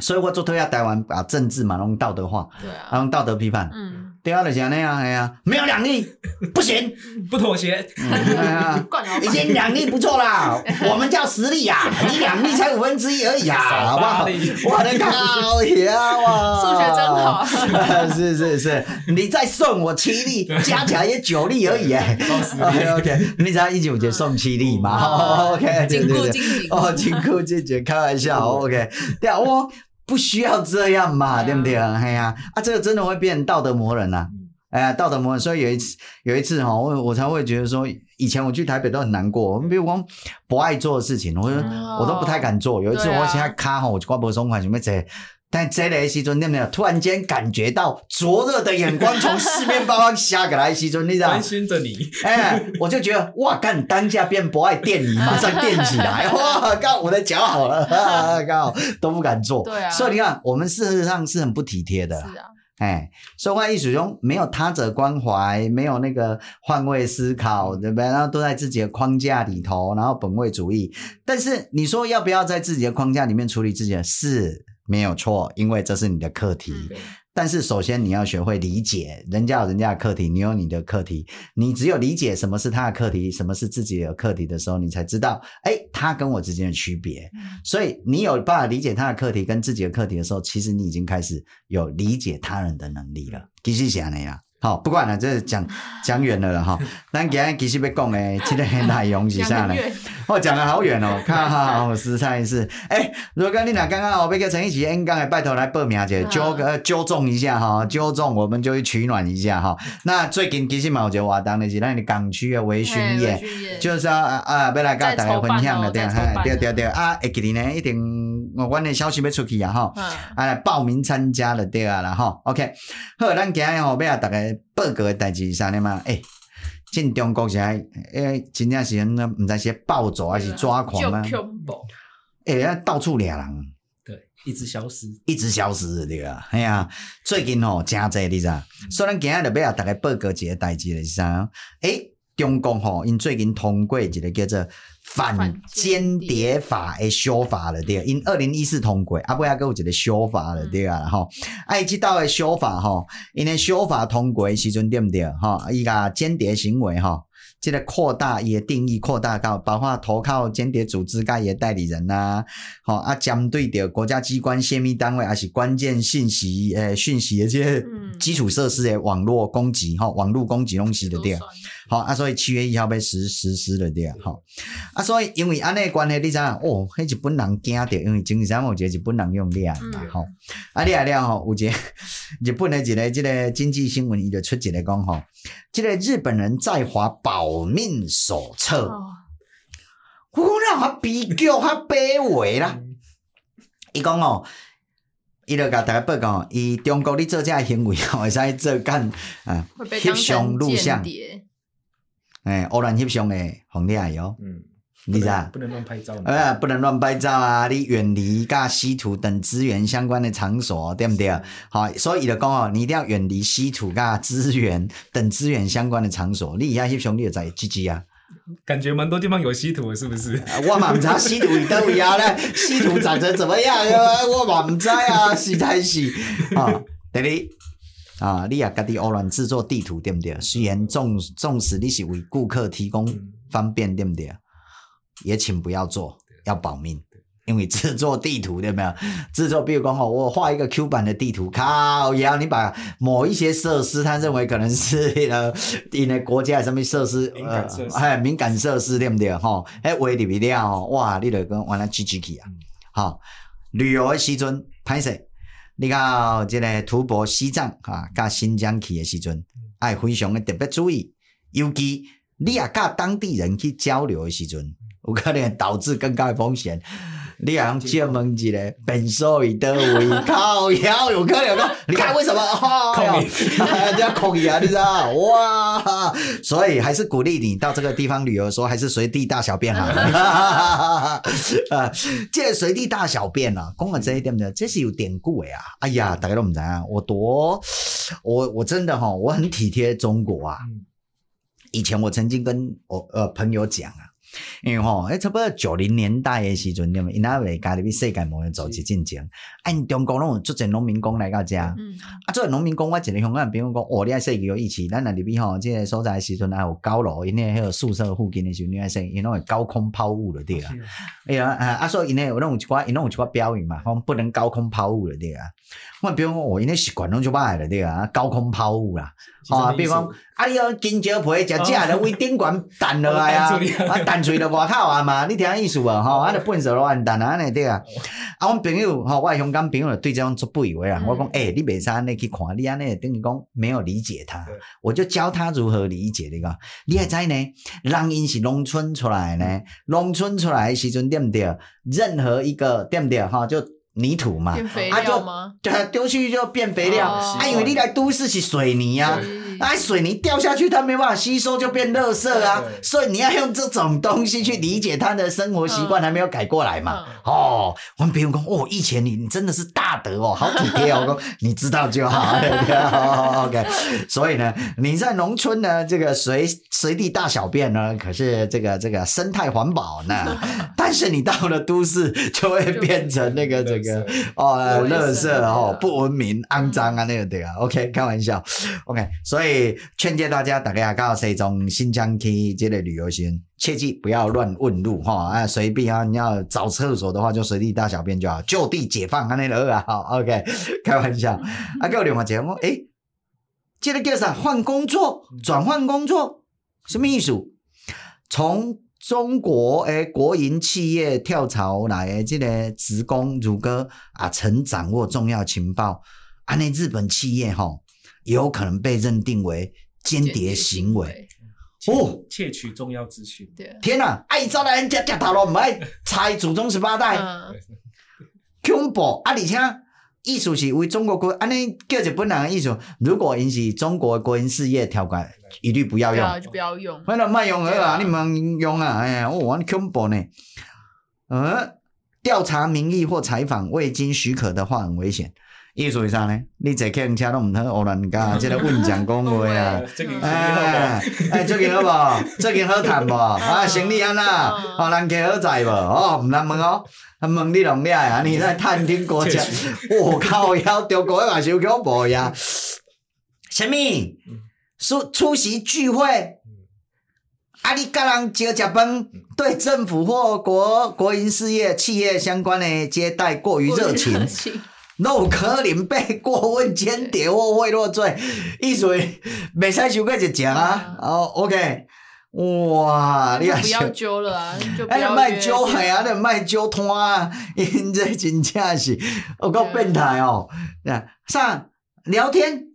所以我做推下台湾把政治嘛弄道德化，对啊，用道德批判，嗯。第二的讲那样，哎呀，没有两例 [laughs] 不行，不妥协。哎呀，[laughs] 已经两例不错啦，[laughs] 我们叫十例呀，你两例才五分之一而已啊，好不好？我的靠呀，哇，数学真好。是是是，你再送我七粒，加起来也九粒而已哎。OK OK，你只要一九节送七粒吗？OK，对对对，哦，金库姐姐开玩笑，OK，对啊，我。不需要这样嘛，对不对？哎呀，啊，这个真的会变道德魔人呐！哎呀，道德魔人。所以有一次，有一次哈，我我才会觉得说，以前我去台北都很难过。比如讲不爱做的事情，我我都不太敢做。有一次我现在卡哈，我就挂脖松款，准备坐。但这个时阵，对不对？突然间感觉到灼热的眼光从四面八方下过来的时阵，你知道？关心着你，哎，我就觉得哇，干当下变不爱电你，马上电起来，[laughs] 哇，刚我的脚好了，刚好都不敢做。对啊，所以你看，我们事实上是很不体贴的。是啊，哎，说话艺术中没有他者关怀，没有那个换位思考，对不对？然后都在自己的框架里头，然后本位主义。但是你说要不要在自己的框架里面处理自己的事？没有错，因为这是你的课题。嗯、但是首先你要学会理解，人家有人家的课题，你有你的课题。你只有理解什么是他的课题，什么是自己的课题的时候，你才知道，哎，他跟我之间的区别。嗯、所以你有办法理解他的课题跟自己的课题的时候，其实你已经开始有理解他人的能力了。继续讲呀。好，不管了，这讲讲远了了哈。[laughs] 咱今日其实要讲的，这个内容是啥呢？哦，讲的好远哦，[laughs] 看哈，我实在是。哎，如果你俩刚刚我被个陈奕迅演讲的，拜托来报名去纠个纠正一下哈，纠正我们就去取暖一下哈。那最近其实嘛，我觉得活动的是咱的港区的微醺夜，就是啊啊，要来跟大家分享的对，对对对啊，会记得呢，一定我阮的消息要出去啊哈，啊来报名参加了对啊啦哈。OK，好，咱今日吼要大家。报告的代志是啥呢嘛？诶，进中国是诶，真正是那毋知是暴走还是抓狂啊？诶，到处掠人，对，一直消失，一直消失，对啊，哎呀，最近吼真济，你知？所以咱今日就要大家报告一个代志是啥？诶，中国吼因最近通过一个叫做。反间谍法诶修法了对，因二零一四通过，啊不要搁有一个修法了对啊，吼，啊伊即道的修法吼，因为修法通过的时阵对毋对？吼，伊个间谍行为吼。这个扩大伊诶定义，扩大到包括投靠间谍组织，甲伊诶代理人呐，吼啊，针对着国家机关、泄密单位，还是关键信息诶讯息诶这些基础设施诶网络攻击，吼，网络攻击拢是的对，好啊，所以七月一号被实实施了对，吼啊，所以因为安尼关系，你知影哦，迄日本人惊着，因为经常有一个日本人用掠嘛，吼、嗯，啊，掠了吼，有一个日本的一个这个经济新闻，伊就出一个讲吼。这个日本人在华保命手册，我讲他比较他卑微啦。伊讲哦，伊就甲大家报告，伊中国你做这个行为，会使做干啊，翕相录像。哎，偶然翕相诶红利哦，嗯，你知道？不能乱拍照。呃，不能乱拍照啊！你远离甲稀土等资源相关的场所，对不对？好，所以伊就讲哦，你一定要远离稀土甲资源等资源相关的场所。你以下翕相，你就在积极啊。感觉蛮多地方有稀土，是不是？我嘛唔知稀土在哪里啊？咧，[laughs] 稀土长成怎么样啊？我嘛唔知啊，实在是啊，第二啊，你也家己偶然制作地图，对不对？虽然纵纵使你是为顾客提供方便，对不对？也请不要做，要保命。因为制作地图对没有？制作，比如讲吼，我画一个 Q 版的地图，靠，然后你把某一些设施，他认为可能是呃，因为国家什么设施，呃，哎，敏感设施对不对？吼，哎，围里边了，哇，你就跟完了 G G K 啊，好，旅游的时阵，歹势，你到即个吐蕃西藏啊，甲新疆去的时阵，爱非常的特别注意，尤其你也甲当地人去交流的时阵，有可能导致更高的风险。你也用借问一个，本所以得为 [laughs] 靠腰有可能吗？你看为什么？靠 [laughs] 腰，人家口语啊，你知道？哇！所以还是鼓励你到这个地方旅游的时候，还是随地大小便好！啊，[laughs] 这随地大小便啊，讲到这一点呢，这是有典故的啊！哎呀，大家都唔知啊，我多，我我真的哈，我很体贴中国啊。以前我曾经跟我呃朋友讲啊。因为吼，哎，差不多九零年代的时阵，你们，因那为家里边世界贸易组织进前，按，中国拢有足侪农民工来到遮，嗯，啊，做农民工，我一个香港朋友讲，哦，你爱说有义气，咱那里边吼，这个所在时阵还有高楼，因为迄个宿舍附近的时候，你爱说，因为高空抛物了。对啊，哎呀，啊，所以因为有那种一寡，有那种一寡标语嘛，讲不能高空抛物了对啊，我比如讲，我因为习惯拢就歹了对啊，高空抛物啦。啊，比如讲，啊，你要金蕉皮食食了，为顶悬弹落来啊，[laughs] 啊，弹出了外口啊嘛，你听下意思无？吼，啊，就粪扫乱弹啊，安尼对啊。啊，阮朋友，吼，我香港朋友对这种做不以为然。我讲，诶，你袂使安尼去看，你安尼等于讲没有理解他，我就教他如何理解你讲。你还知呢？人因是农村出来呢，农村出来的时阵对不对？任何一个对不对？哈，就。泥土嘛，啊就对，丢去就变肥料。啊，因为你来都市是水泥啊，啊水泥掉下去它没办法吸收，就变垃圾啊。所以你要用这种东西去理解他的生活习惯，还没有改过来嘛。哦，我们不用讲哦，以前你你真的是大德哦，好体贴哦。[laughs] 你知道就好，[laughs] OK。所以呢，你在农村呢，这个随随地大小便呢，可是这个这个生态环保呢。[laughs] 但是你到了都市，就会变成那个这个。哦，垃圾哦，不文明、肮脏啊，那个对啊。OK，开玩笑。OK，所以劝诫大家，大家到西藏、新疆去这类旅游先，切记不要乱问路哈。啊，随便啊，你要找厕所的话，就随地大小便就好，就地解放啊，那个啊。好，[laughs] OK，开玩笑。[laughs] 啊，给我另外讲，诶、欸，这个叫啥？换工作，转换工作，什么意思？从中国诶，国营企业跳槽来诶这个职工，如果啊曾掌握重要情报，啊，那日本企业吼，有可能被认定为间谍行为哦，窃取重要资讯。天哪，爱招来人家夹头咯，唔爱猜祖宗十八代，恐怖啊！而且。意思是为中国国，安尼叫日本人的意思。如果引起中国国营事业跳过来，一律不要用，就不要用。反正卖用了啊，你们用啊，哎呀，我恐怖呢。嗯，调查民意或采访未经许可的话，很危险。意思是啥呢？你坐客运车都唔通胡乱加，即个混讲讲话啊！[laughs] 哎哎，最近好无？最近好谈无？[laughs] 啊，生意安怎？哦，人客好在无？哦，唔通问哦，问你拢了啊？你在探听国家？我靠，要中国也是有恐怖呀？什么？出出席聚会？啊，你甲人招食饭，对政府或国国营事业、企业相关的接待过于热情。那有可能被过问间谍或贿赂罪，意思未使收过一只啊！哦，OK，哇，你不要揪了啊！哎，卖揪海啊，那卖揪摊啊，因这真正是有够变态哦！上聊天，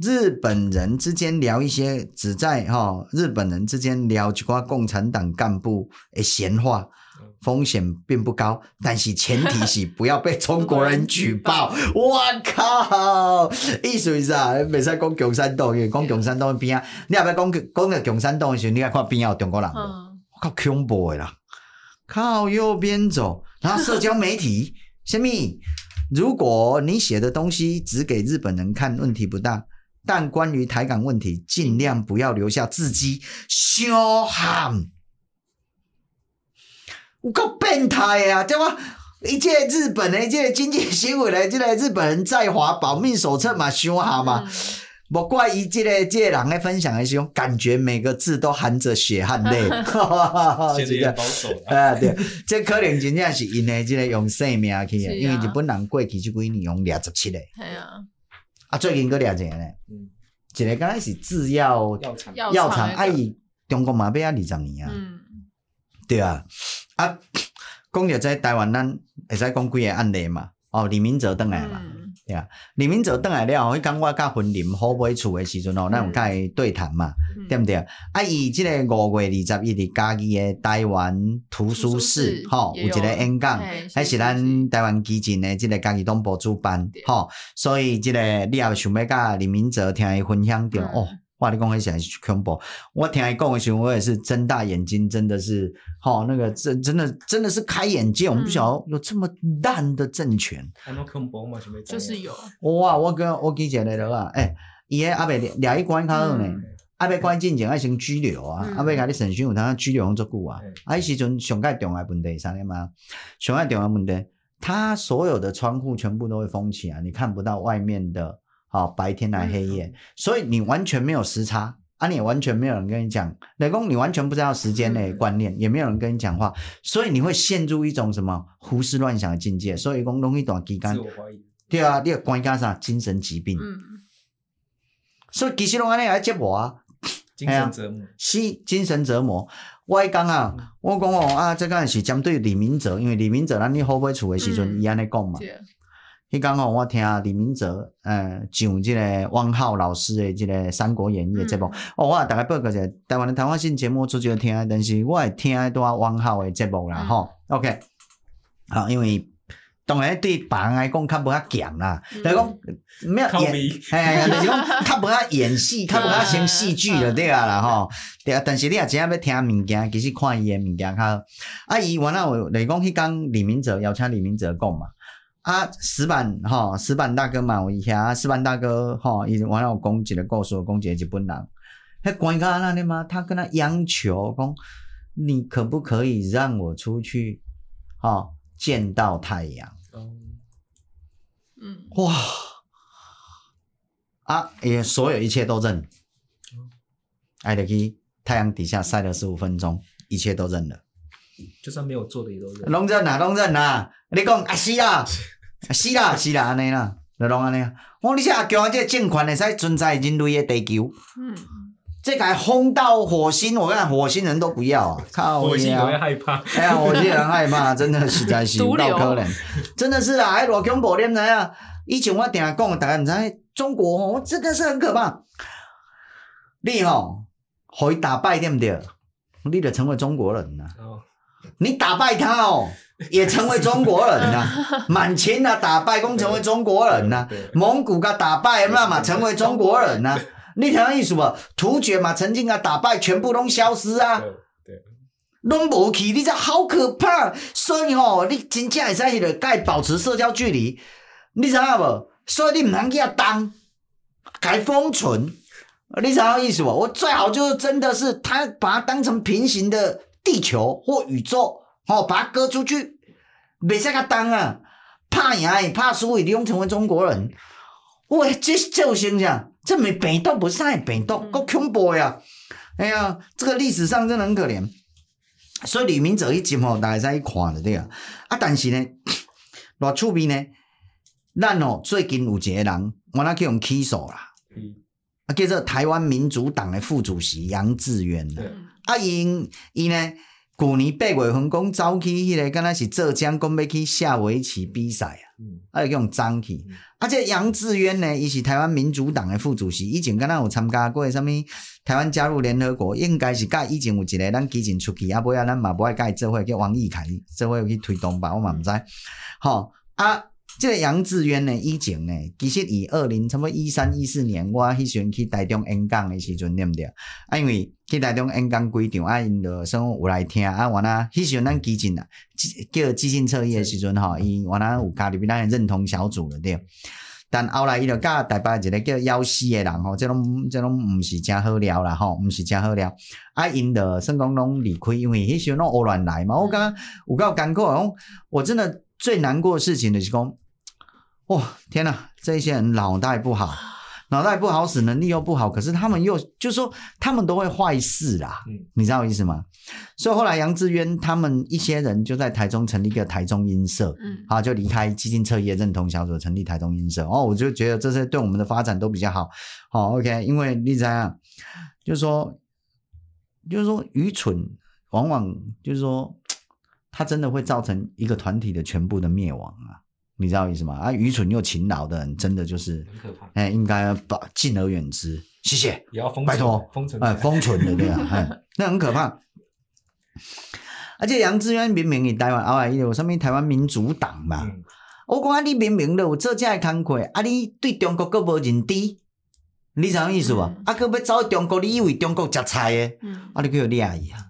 日本人之间聊一些只在哈日本人之间聊一寡共产党干部的闲话。风险并不高，但是前提是不要被中国人举报。[laughs] 我靠，意思是啊，袂使讲共产党，因为讲共产党边啊，你若要讲讲个共产党的时候，你要看边有中国人，嗯，靠恐怖的啦，靠右边走，然后社交媒体，[laughs] 什么？如果你写的东西只给日本人看，问题不大。但关于台港问题，尽量不要留下字迹，凶悍。有够变态啊！对吧？一届日本的，一届经济新闻的，这个日本人在华保命手册嘛，凶悍嘛。莫、嗯、怪伊这个这个人在分享的时候，感觉每个字都含着血汗泪。现在也保守了。啊，对，这可能真正是因为这个用生命去的，因为日本人过去这几年用二十七个。系啊。啊，最近搁掠一个呢，嗯，一个刚才是制药药厂，药厂，啊伊中国嘛要啊二十年啊，嗯，对啊，啊，[coughs] 讲着在台湾，咱会使讲几个案例嘛，哦，李明哲转来嘛。嗯。对啊，李明哲转来了后，迄讲我甲云林好买厝诶时阵哦，咱有甲伊对谈嘛，嗯、对毋对？啊，伊即个五月二十一日家己诶台湾图书室，吼有，有一个演讲，还是咱台湾基金诶即个家己东部主办，吼，所以即个你也想要甲李明哲听伊分享着、嗯、哦。话你讲起来是恐怖，我听伊讲的时候，我也是睁大眼睛，真的是，吼，那个真真的真的是开眼界，我们不晓得有这么烂的政权。就是有。哇，我跟我记起来了。啊，诶，伊个阿伯俩一关卡呢，阿伯关进前爱先拘留啊，阿伯甲你审讯有当拘留用足久啊，啊，迄时阵上盖重要问题啥的嘛，上盖重要问题，他所有的窗户全部都会封起来，你看不到外面的。好，白天来黑夜，所以你完全没有时差啊！你也完全没有人跟你讲，雷公，你完全不知道时间的观念，也没有人跟你讲话，所以你会陷入一种什么胡思乱想的境界。所以讲容易短期间，对啊，你关加啥精神疾病？嗯，所以其实拢安尼来接我啊，精神折磨，是精神折磨。我讲啊，我讲哦啊，这个是针对李明哲，因为李明哲，咱你好买厝的时阵，伊安尼讲嘛。迄刚吼我听李明哲，呃，上即个汪浩老师的即个《三国演义》的节目，嗯、哦，我大概报告一下，台湾的谈话性节目主要听，但是我会听一段汪浩的节目啦，吼、嗯、，OK，好，因为当然对别人来讲较无遐咸啦，来讲没有演，哎，就是讲较无遐演戏，[laughs] 较无遐成戏剧就对啊啦，吼，对啊，但是你也真要听物件，其实看伊的物件较，啊，伊原来有来讲，迄讲李明哲邀请李明哲讲嘛。啊，石板哈，石板大哥嘛，我一下，石板大哥哈，伊完了讲一个故事，讲一个日本人，他关家那里吗？他跟他央求讲，你可不可以让我出去，哈，见到太阳？嗯，哇，啊，也所有一切都认，爱德基太阳底下晒了十五分钟，一切都认了，就算没有做的也都认，拢认啊，拢认啊，你讲啊是啊。是啦，是啦，安尼啦，就拢安尼啊。我你像叫这政权会使存在人类的地球，嗯，这个轰到火星，我看火星人都不要啊，靠！火星人会害怕，哎呀，火星人害怕，真的实在是不可能，真的是啊，哎，偌恐怖，你唔知啊？以前我定下讲，大家唔知中国哦，真的是很可怕。你吼，可以打败对不对？你得成为中国人呐。哦，你打败他哦。也成为中国人呐，[laughs] 满清啊打败，共成为中国人呐，蒙古噶打败，那嘛成为中国人呐。你听意思不？突厥嘛曾经啊打败，全部拢消失啊，拢无去，你这好可怕。所以吼，你真正会使迄个该保持社交距离，你知影无？所以你唔能给他当，该封存。你知影意思不？我最好就是真的是他把它当成平行的地球或宇宙。哦，把它割出去，袂使甲当啊！怕赢，怕输，你用成为中国人。喂，这这有形象，这没病毒，不是啥病毒，够恐怖呀！哎呀，这个历史上真的很可怜。所以李明哲一集吼，大家在一看的对啊。啊，但是呢，偌趣味呢，咱哦最近有一个人，我那去用起诉啦。嗯。啊，叫做台湾民主党的副主席杨志远。嗯。啊，因伊呢？旧年八月份讲走去迄个，敢若是浙江讲要去下围棋比赛啊，嗯，啊，就用张去。啊，这杨志渊呢，伊是台湾民主党的副主席，以前敢若有参加过啥物台湾加入联合国，应该是甲以前有一个咱基进出去，啊，尾啊咱嘛无爱甲伊做伙，叫王毅凯做伙去推动吧，我嘛毋知。吼啊。这个杨智渊呢，以前呢，其实以二零差不多一三一四年，我迄时阵去台中演讲的时阵，对不对？啊，因为去台中演讲几场，啊，因就算有来听，啊，我呢，迄时阵咱基进啊，叫基进侧翼的时阵吼，伊我呢有加入咱的认同小组了，对。但后来伊就甲台北一个叫幺西的人吼，这拢这拢毋是诚好料啦，吼，毋是诚好料。啊，因的算讲拢离开，因为迄时阵拢胡乱来嘛。我感觉有够艰苦，讲我真的最难过的事情就是讲。哇、哦，天哪！这些人脑袋不好，脑袋不好使，能力又不好，可是他们又就是说他们都会坏事啦，嗯，你知道我意思吗？所以后来杨志渊他们一些人就在台中成立一个台中音社，嗯，好，就离开基进侧翼认同小组，成立台中音社。哦，我就觉得这些对我们的发展都比较好。好、哦，OK，因为你知道，就是说，就是说愚蠢，往往就是说，它真的会造成一个团体的全部的灭亡啊。你知道意思吗？啊，愚蠢又勤劳的人，真的就是很可怕。哎、欸，应该把敬而远之。谢谢，也要封拜托，封存，哎，封存的对啊，[laughs] 哎，那很可怕。而且杨志渊明明你台湾后来有什么台湾民主党嘛？嗯、我讲啊，你明明都有做这样的工课，啊，你对中国阁无认知，你啥意思无？嗯、啊，阁要走中国，你以为中国食菜的？嗯、啊，你叫有厉害呀？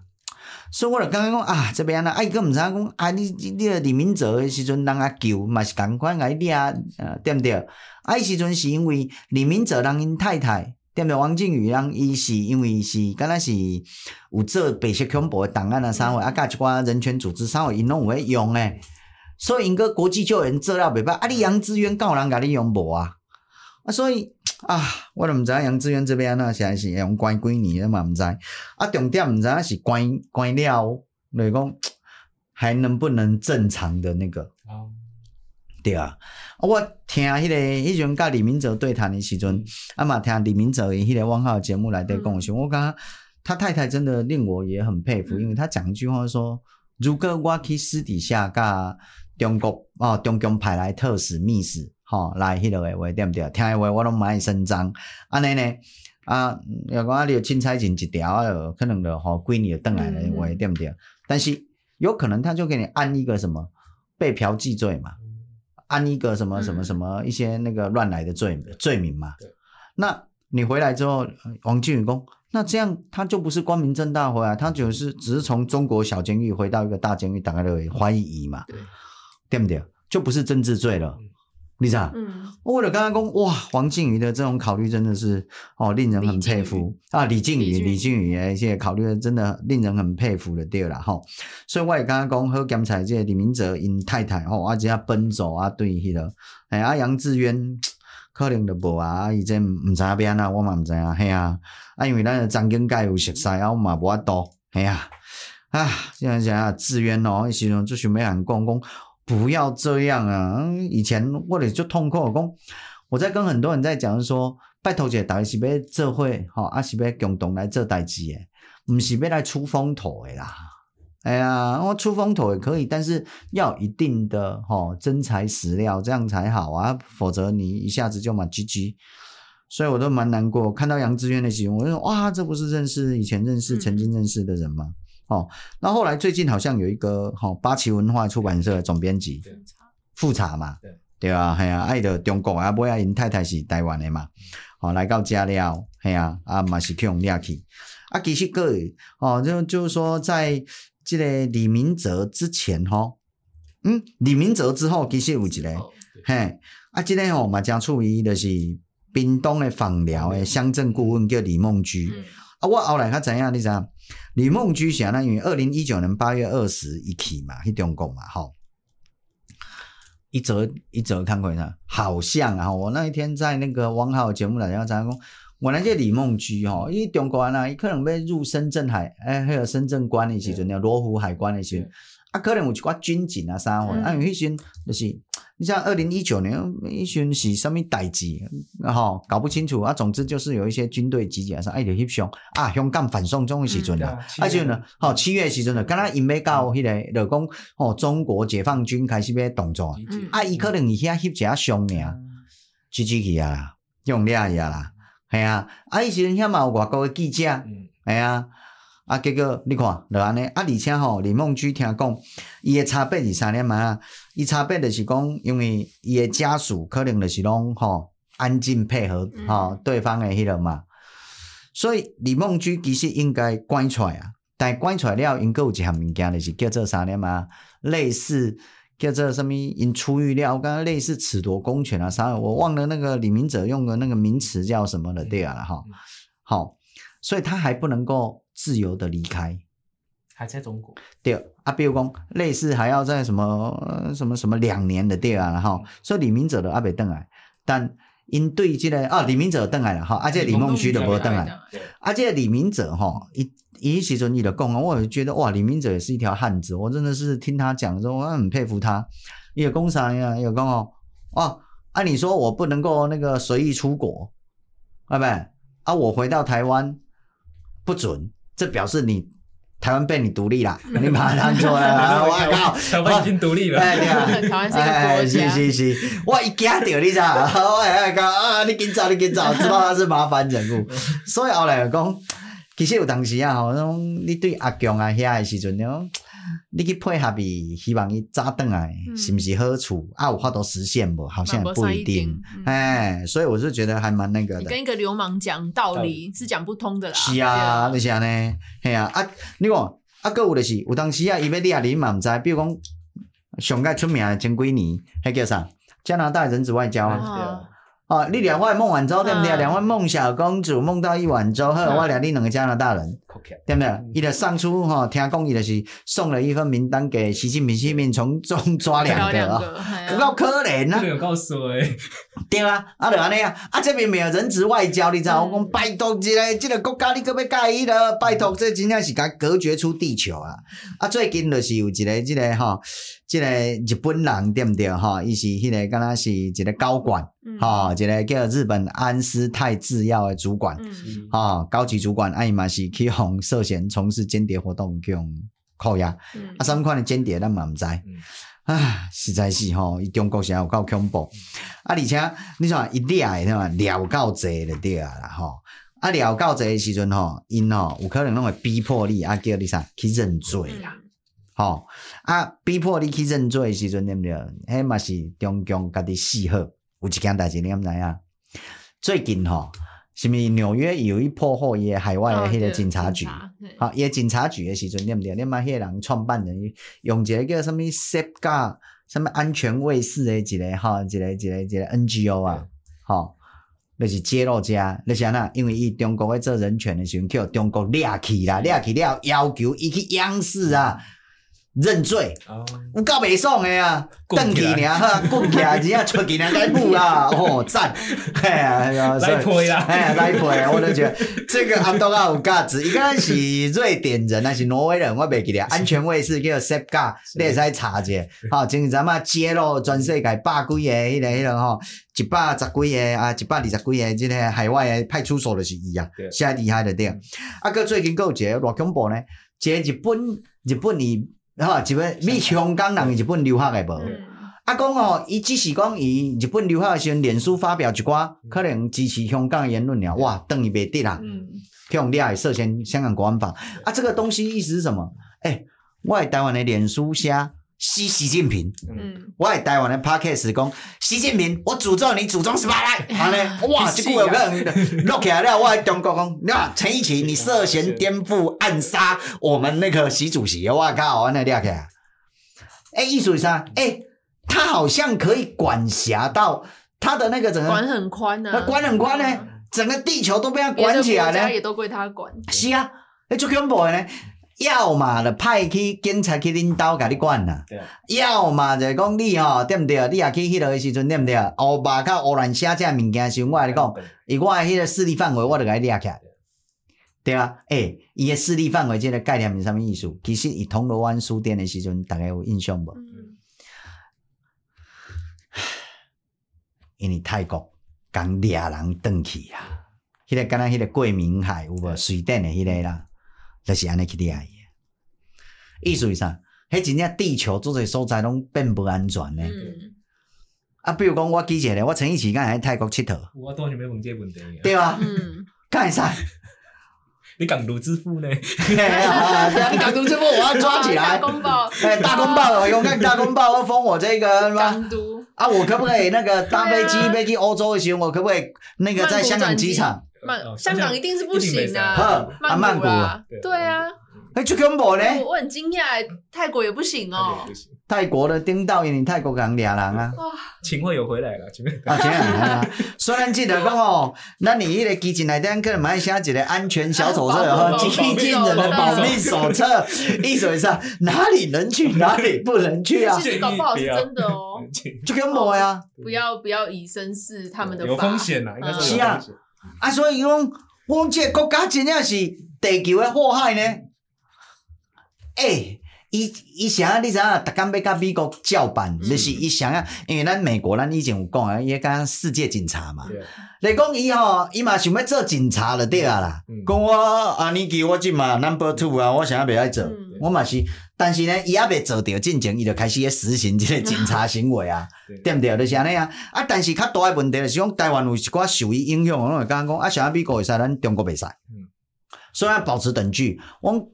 所以我就刚刚讲啊，这边啊，啊，伊阁毋知影讲啊，你你个李明哲的时阵，人阿救嘛是共款来掠，呃，对毋对？啊，迄时阵是因为李明哲人因太太，对毋对？王靖宇人伊是因为是敢若是有做白色恐怖的档案啊，啥货啊，甲一寡人权组织啥货，因拢有咧用诶。所以因个国际救援做了袂歹，啊，你杨志渊敢有人甲你用无啊？啊，所以。啊，我都毋知杨志远这边那现在是用关几年了嘛？毋知啊，重点毋知影是关关了，就是讲还能不能正常的那个？哦，对啊，我听迄、那个迄阵甲李明哲对谈的时阵，啊嘛听李明哲迄个汪浩节目来对讲时，嗯、我感觉他太太真的令我也很佩服，嗯、因为他讲一句话说：如果我去私底下甲中国哦，中共派来特使密使。吼、哦，来迄落诶话对毋对？听诶话我拢蛮爱声张，安尼呢？啊，若讲啊，你凊彩进一条啊，可能就吼几年就转来诶话对毋对？但是有可能他就给你安一个什么被嫖妓罪嘛，安一个什么什么什么一些那个乱来的罪罪名嘛。对那你回来之后，王靖宇讲，那这样他就不是光明正大回来，他就是只是从中国小监狱回到一个大监狱，大家都会怀疑嘛，对不对？就不是政治罪了。你知道？嗯，我就刚刚讲哇，黄靖宇的这种考虑真的是哦，令人很佩服啊。李靖宇，李靖宇的一些考虑的真的令人很佩服的对了哈。所以我也刚刚讲好检查这个李明哲因太太吼，啊且他奔走啊，对迄个哎啊杨志渊 [tsk] 可能就无啊，啊伊这毋知边啊，我嘛毋知啊，嘿啊，啊因为咱的张景介有熟悉啊，我嘛无法度，嘿啊啊，现在想啊志渊哦，伊时阵就想要人讲讲。不要这样啊！以前我咧就痛苦，讲我在跟很多人在讲说，拜托姐，大家是要做伙，吼，啊是要共同来做代志诶，唔是要来出风头诶啦。哎呀，我出风头也可以，但是要一定的吼真材实料，这样才好啊，否则你一下子就嘛 GG。所以我都蛮难过，看到杨智渊的新闻，我就说哇，这不是认识以前认识曾经认识的人吗？哦，那后来最近好像有一个哈、哦、八旗文化出版社的总编辑复查嘛，对。对啊，系啊，爱的中国啊，不要因太太是台湾的嘛，好、哦、来到家了，系啊，啊嘛是去用掠去，啊其实个哦就就是说在这个李明哲之前哈、哦，嗯李明哲之后其实有一个，哦、嘿啊这个吼嘛正处于就是屏东的访寮的乡镇顾问叫李梦居。嗯啊，我后来他怎样？你知道？李梦居想呢？因为二零一九年八月二十一起嘛，去中国嘛，吼，一则一则看过呢，好像啊，我那一天在那个汪浩节目来讲，讲我那个李梦居吼，因为中国人啊，伊可能要入深圳海，哎，还有深圳关的时阵，那罗湖海关的时阵，啊，可能有一寡军警啊啥货，啊，有迄时阵就是。你像二零一九年，一群是什么代志，吼，搞不清楚啊。总之就是有一些军队集结上，哎，就翕相啊，香港反送中的时阵啦，啊，就呢，吼，七月时阵呢，刚刚因要到迄个，就讲，吼，中国解放军开始要动作，啊，伊可能伊遐翕一下相尔，支持去啊，用掠去啊啦，系啊，啊，伊时阵遐嘛有外国的记者，系啊。啊，结果你看，就安尼啊，而且吼，李梦居听讲，伊诶差别是啥呢嘛？伊差别就是讲，因为伊诶家属可能就是拢吼安静配合吼、嗯、对方诶迄个嘛，所以李梦居其实应该关出来啊，但关出来了，因阁有一项物件，就是叫做啥呢嘛？类似叫做什么？因出狱了，刚刚类似褫夺公权啊啥？我忘了那个李明哲用的那个名词叫什么了，对啊了，哈，好，所以他还不能够。自由的离开，还在中国。对啊，比如讲类似还要在什么什么什么两年的对啊，然后所以李明哲的阿北邓来，但因对这个啊李明哲邓来了哈，而且李梦居的不邓来，而且李明哲哈一一时阵你的讲，我也觉得哇，李明哲也是一条汉子，我真的是听他讲的时候，我很佩服他。也讲啥呀？有讲哦，哦，按理说我不能够那个随意出国，啊不啊，我回到台湾不准。这表示你台湾被你独立啦，你把它当做了，[laughs] 我靠，台湾已经独立了。台湾是一个国家。是是是，我一惊到你知道？[laughs] 我哎讲啊，你紧走，你紧走，[laughs] 知道他是麻烦人物。所以后来讲，其实有当时啊，吼，你对阿强啊遐的时阵，你去配合伊，希望伊早顿来，是不是好处？啊，有法度实现不？好像也不一定。哎，所以我是觉得还蛮那个的。你跟一个流氓讲道理是讲不通的啦。是啊，就是安尼。系啊，啊，你看，啊，阁有就是，有当时啊，伊要你啊，你嘛毋知，比如讲上届出名的前几年，迄叫啥？加拿大人质外交啊。哦，你两万孟晚舟对不对？两万孟小公主梦到一碗粥，后来我俩你两个加拿大人，对不对？伊就上书哈，听讲伊就是送了一份名单给习近平，习近平从 [laughs] 中抓两个啊，够可怜啊！有够衰，对啊，啊就安尼啊，啊这边没有人质外交，你知道？我讲拜托一个，这个国家你可要介意了？拜托，这真正是甲隔绝出地球啊！啊，最近就是有一个这个哈。这个日本人对不对？哈？伊是迄个，敢若是一个高管，哈、嗯，一个叫日本安斯泰制药的主管，哈、嗯，高级主管，啊伊嘛是去互涉嫌从事间谍活动去互扣押，嗯、啊，什么款的间谍咱嘛毋知，啊、嗯，实在是吼，伊中国是有够恐怖，啊，而且你说伊掠诶对嘛，掠够济就对啊啦，吼，啊，掠够济的时阵吼，因吼有可能拢会逼迫你啊，叫你啥去认罪啦。嗯吼啊！逼迫你去认罪的时阵，对不对？迄嘛是中共家己死好。有一件代志你毋知影？最近吼，是毋是纽约有一破获伊个海外的迄个警察局？好，伊个警察局的时阵，对不对？你嘛迄个人创办人用一个叫什么 Safeguard 什么安全卫士的一个吼，一个一个一个 NGO 啊，吼，那是揭露家，就是安那？因为伊中国在做人权的时阵，叫中国掠去啦，掠去了，要求伊去央视啊。认罪，有够袂爽的啊！邓起尔哈，滚起来，人家出去人家步啦，[laughs] 哦赞，哎呀，[laughs] 来配啦，哎来配，我都觉得这个阿多啊有价值。一个是瑞典人，还是挪威人，我袂记得。安全卫士叫 Safeguard，你会使查者。好，前阵嘛揭露全世界百几个迄个迄个吼，一百十几个啊，一百二十几个这个海外的派出所就是伊啊，现在厉害的对。啊，哥最近有一个偌恐怖呢，这日本日本伊。哈，日本你香港人日本留学诶无？啊，讲哦，伊只是讲伊日本留学的时阵，脸书发表一寡可能支持香港的言论了，哇，等于袂得啦，用掠涉嫌香港国安法。啊，这个东西意思是什么？诶、欸，我喺台湾的脸书下。习习近平，嗯，我喺台湾的 Podcast 讲习近平，我诅咒你祖宗十八代，[laughs] 好嘞，哇，结果有个人录起来了，我喺中国讲，那陈奕迅，你涉嫌颠覆暗杀我们那个习主席，我靠，我那录起来，哎，艺术啥？哎，他好像可以管辖到他的那个整个管很宽呢，他管很宽呢，整个地球都被他管起来了，也都归他管，是啊，哎，就恐怖的呢。要嘛就派去警察去领导，甲你管啦。要嘛就讲你吼，对毋对？你也去迄落诶时阵，对毋对？乌巴较乌兰写这物件时，我甲你讲，以我诶迄个势力范围，我就甲你掠起来。对啊，诶、欸，伊诶势力范围即个概念是啥物意思？其实伊铜锣湾书店诶时阵，大家有印象无？[sighs] 因为泰国刚掠人转去啊，迄、那个敢若迄个桂明海有无水电的迄个啦，就是安尼去掠伊。意思是啥？迄真正地球做侪所在拢变不安全呢。嗯，啊，比如讲我记一个，我前一时间喺泰国佚佗，我当时要问这问题。对啊，嗯，干会使？你港独之父呢？你港独之父我要抓起来。大公报，哎，大公报，勇敢大公报，要封我这个港独啊，我可不可以那个搭飞机飞去欧洲的时候，我可不可以那个在香港机场？曼香港一定是不行的。啊，曼谷啊，对啊。哎，就根本呢？我很惊讶，泰国也不行哦。泰国的丁道因为泰国人俩人啊。哇，秦桧有回来了，秦桧啊，秦桧啊。虽然记得讲哦，[laughs] 那你一个机器内底可能买写一个安全小手册和机器人的保密手册，意思是哪里能去，哪里不能去啊？[laughs] 其实搞不好是真的哦。就根本呀。不要不要以身试他们的。有风险呐，应该是是啊。啊，所以讲，我们这个国家真正是地球的祸害呢。诶，伊伊想你知影，逐工要甲美国叫板，嗯、就是伊想啊，因为咱美国咱以前有讲啊，伊讲世界警察嘛。来讲伊吼，伊嘛想要做警察就对啊啦。讲、嗯、我啊，你记我即嘛 number two 啊，我想要袂爱做，嗯、我嘛是。但是呢，伊还未做着进前，伊就开始咧实行即个警察行为啊，对毋对？就是安尼啊。啊，但是较大诶问题就是讲，台湾有一寡受伊影响，我会感觉讲啊，想要美国会使，咱中国袂使。嗯。所以要保持等距，我。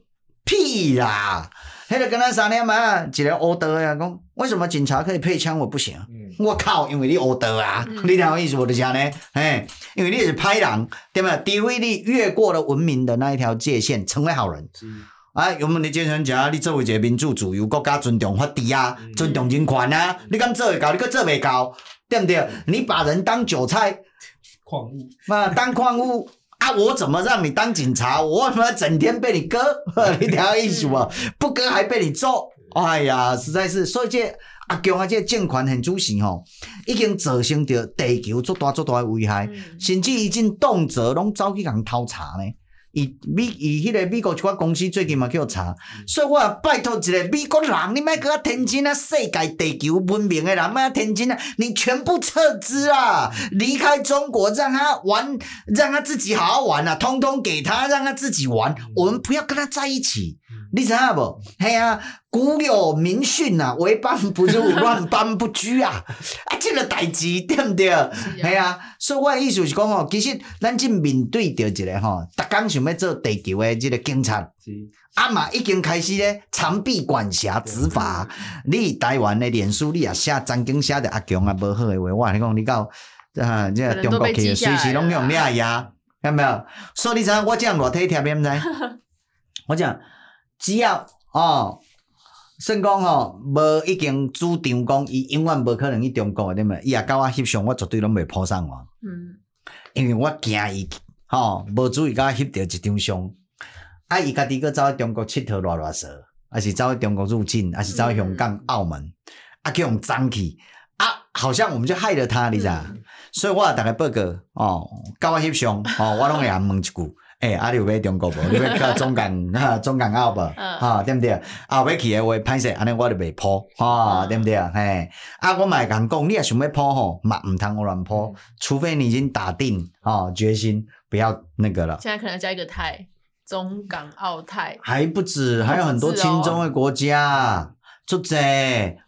屁啦！迄个跟咱三年嘛，一个欧德呀，讲为什么警察可以配枪，我不行？嗯、我靠，因为你欧德啊，嗯、你听我意思，我就讲呢，哎，因为你是歹人，对不对？除非你越过了文明的那一条界限，成为好人。是啊，有没有你精神家？你作为一个民主自由国家，尊重法治啊，嗯、尊重人权啊，你敢做会到？你搁做袂到？对不对？你把人当韭菜，矿物，嘛当矿物。啊！我怎么让你当警察？我为什么整天被你割？[laughs] 你听我意思不？不割还被你揍？哎呀，实在是，所以这阿强啊，这政权很主席吼，已经造成着地球足大足大的危害，嗯、甚至已经动辄拢走去人偷查呢。伊美伊迄个美国一寡公司最近嘛去查，所以我也拜托一个美国人，你莫搁天真啊！世界地球文明的人莫天真啊！你全部撤资啊，离开中国，让他玩，让他自己好好玩啊，通通给他，让他自己玩，我们不要跟他在一起。你知影无？嘿啊，古有名训啊，为邦不入，乱邦不居啊！啊，这个代志对不对？嘿啊，所以我的意思是讲吼，其实咱正面对着一个吼，逐工想要做地球的这个警察，是啊嘛，已经开始咧长臂管辖执法。你台湾的脸书，你也写曾经写的阿强啊，无好的话，我跟你讲，你到啊，这个中国去随时拢用抓呀，看到没有？所以你知影我这样偌体贴边唔知？[laughs] 我讲。只要哦，算讲吼，无已经主张讲，伊永远无可能去中国的，对嘛？伊也甲我翕相，我绝对拢袂破上网。嗯，因为我惊伊吼，无注意甲我翕着一张相，啊，伊家己搁走去中国佚佗偌偌踅，还是走去中国入境，还是走去香港、澳门，啊，去用脏去，啊，好像我们就害了他，你知道？所以我也大概报告哦，甲我翕相，哦，我拢会问一句。诶、欸，啊，你有要中国无？你要去中港 [laughs] 啊，中港澳无？哈，对不对？啊，要去诶话，歹势，安尼我就袂铺，哈，对不对？嘿，啊，我嘛会讲讲，你也想要铺吼，嘛毋通乱铺，除非你已经打定啊决心，不要那个了。现在可能要加一个泰，中港澳泰，还不止，还有很多亲中的国家。足济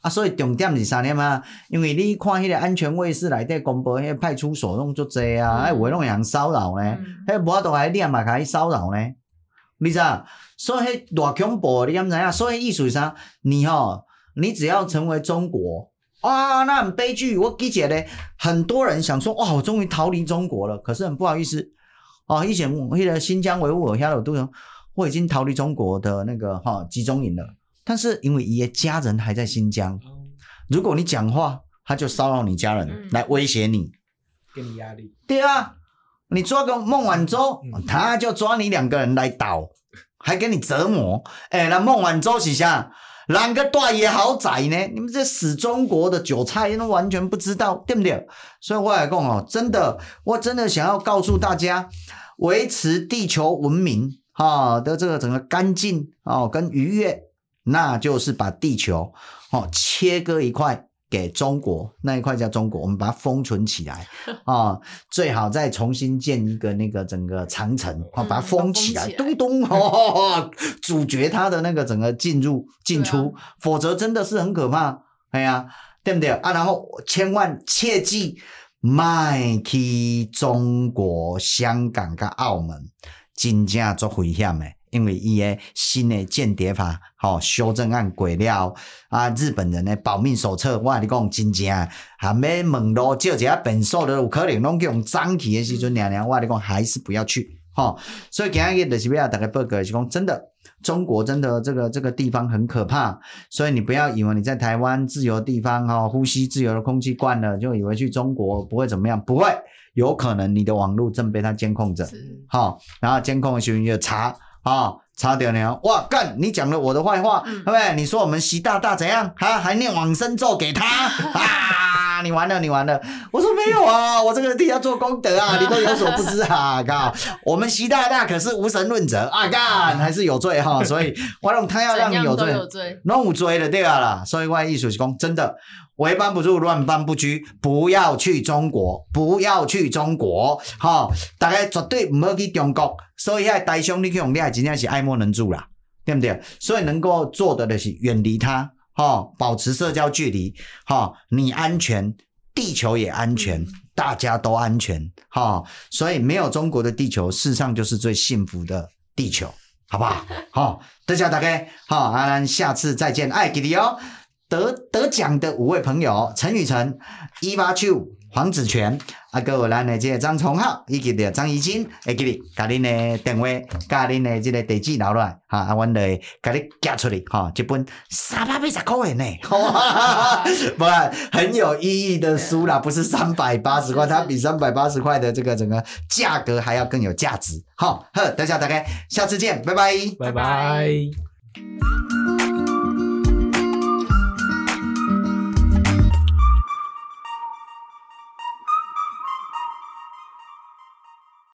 啊，所以重点是啥呢嘛？因为你看迄个安全卫士内底公布，迄个派出所拢足济啊，哎、嗯，有诶拢会人骚扰呢，迄无多来念嘛，甲伊骚扰呢，你知道？所以迄偌恐怖，你敢知影？所以意思是啥？你吼，你只要成为中国啊，那很悲剧。我记起来很多人想说，哇，我终于逃离中国了。可是很不好意思，哦、啊，以前迄个新疆维吾尔遐有都有，我已经逃离中国的那个哈、啊、集中营了。但是因为伊的家人还在新疆，如果你讲话，他就骚扰你家人，来威胁你，给你压力。对啊，你抓个孟晚舟，他就抓你两个人来倒，还给你折磨。哎，那孟晚舟是啥？两个大爷豪宅呢？你们这死中国的韭菜都完全不知道，对不对？所以我来讲哦，真的，我真的想要告诉大家，维持地球文明哈的这个整个干净哦跟愉悦。那就是把地球哦切割一块给中国那一块叫中国，我们把它封存起来啊、[laughs] 哦，最好再重新建一个那个整个长城啊、哦，把它封起来，咚咚哦，阻绝它的那个整个进入进出，啊、否则真的是很可怕。哎呀，对不对啊？然后千万切记，卖去中国香港跟澳门，真正做危险的。因为伊个新的间谍法，吼修正案过了啊，日本人的保命手册，我跟你讲真正，还没门路借一下便所都有可能拢用脏去的时阵，娘娘我跟你讲还是不要去，吼。所以今日就是要大家报告是讲，真的，中国真的这个这个地方很可怕，所以你不要以为你在台湾自由的地方，哈，呼吸自由的空气惯了，就以为去中国不会怎么样，不会，有可能你的网络正被他监控着，好，然后监控的时候就查。啊、哦，差点了！哇，干！你讲了我的坏话，对不对？你说我们习大大怎样？啊，还念往生咒给他 [laughs] 啊！你完了，你完了！我说没有啊，我这个替他做功德啊，[laughs] 你都有所不知啊！靠，我们习大大可是无神论者啊！干，还是有罪哈！[laughs] 所以，我让他要让你有罪，弄有罪的对啊啦！所以，我意思是讲，真的。为邦不住，乱邦不居。不要去中国，不要去中国，哈、哦！大家绝对不要去中国。所以，遐台商你去用，你还真正是爱莫能助啦，对不对？所以，能够做的就是远离他，哈、保持社交距离，哈、你安全，地球也安全，大家都安全，哈、所以，没有中国的地球，事实上就是最幸福的地球，好不好？好、哦，大家大家好，阿、哦、兰，下次再见，爱给你哦。得得奖的五位朋友：陈雨辰、伊娃秋、黄子权，啊，还有咱的这个张崇浩，以及的张怡金，会给你，甲恁的电话，甲恁的这个地址留落来，哈，啊，阮来甲你寄出去，哈，一本三百八十块钱呢，[laughs] 不很有意义的书啦，不是三百八十块，它比三百八十块的这个整个价格还要更有价值，好，呵，大家打开下次见，拜拜，拜拜。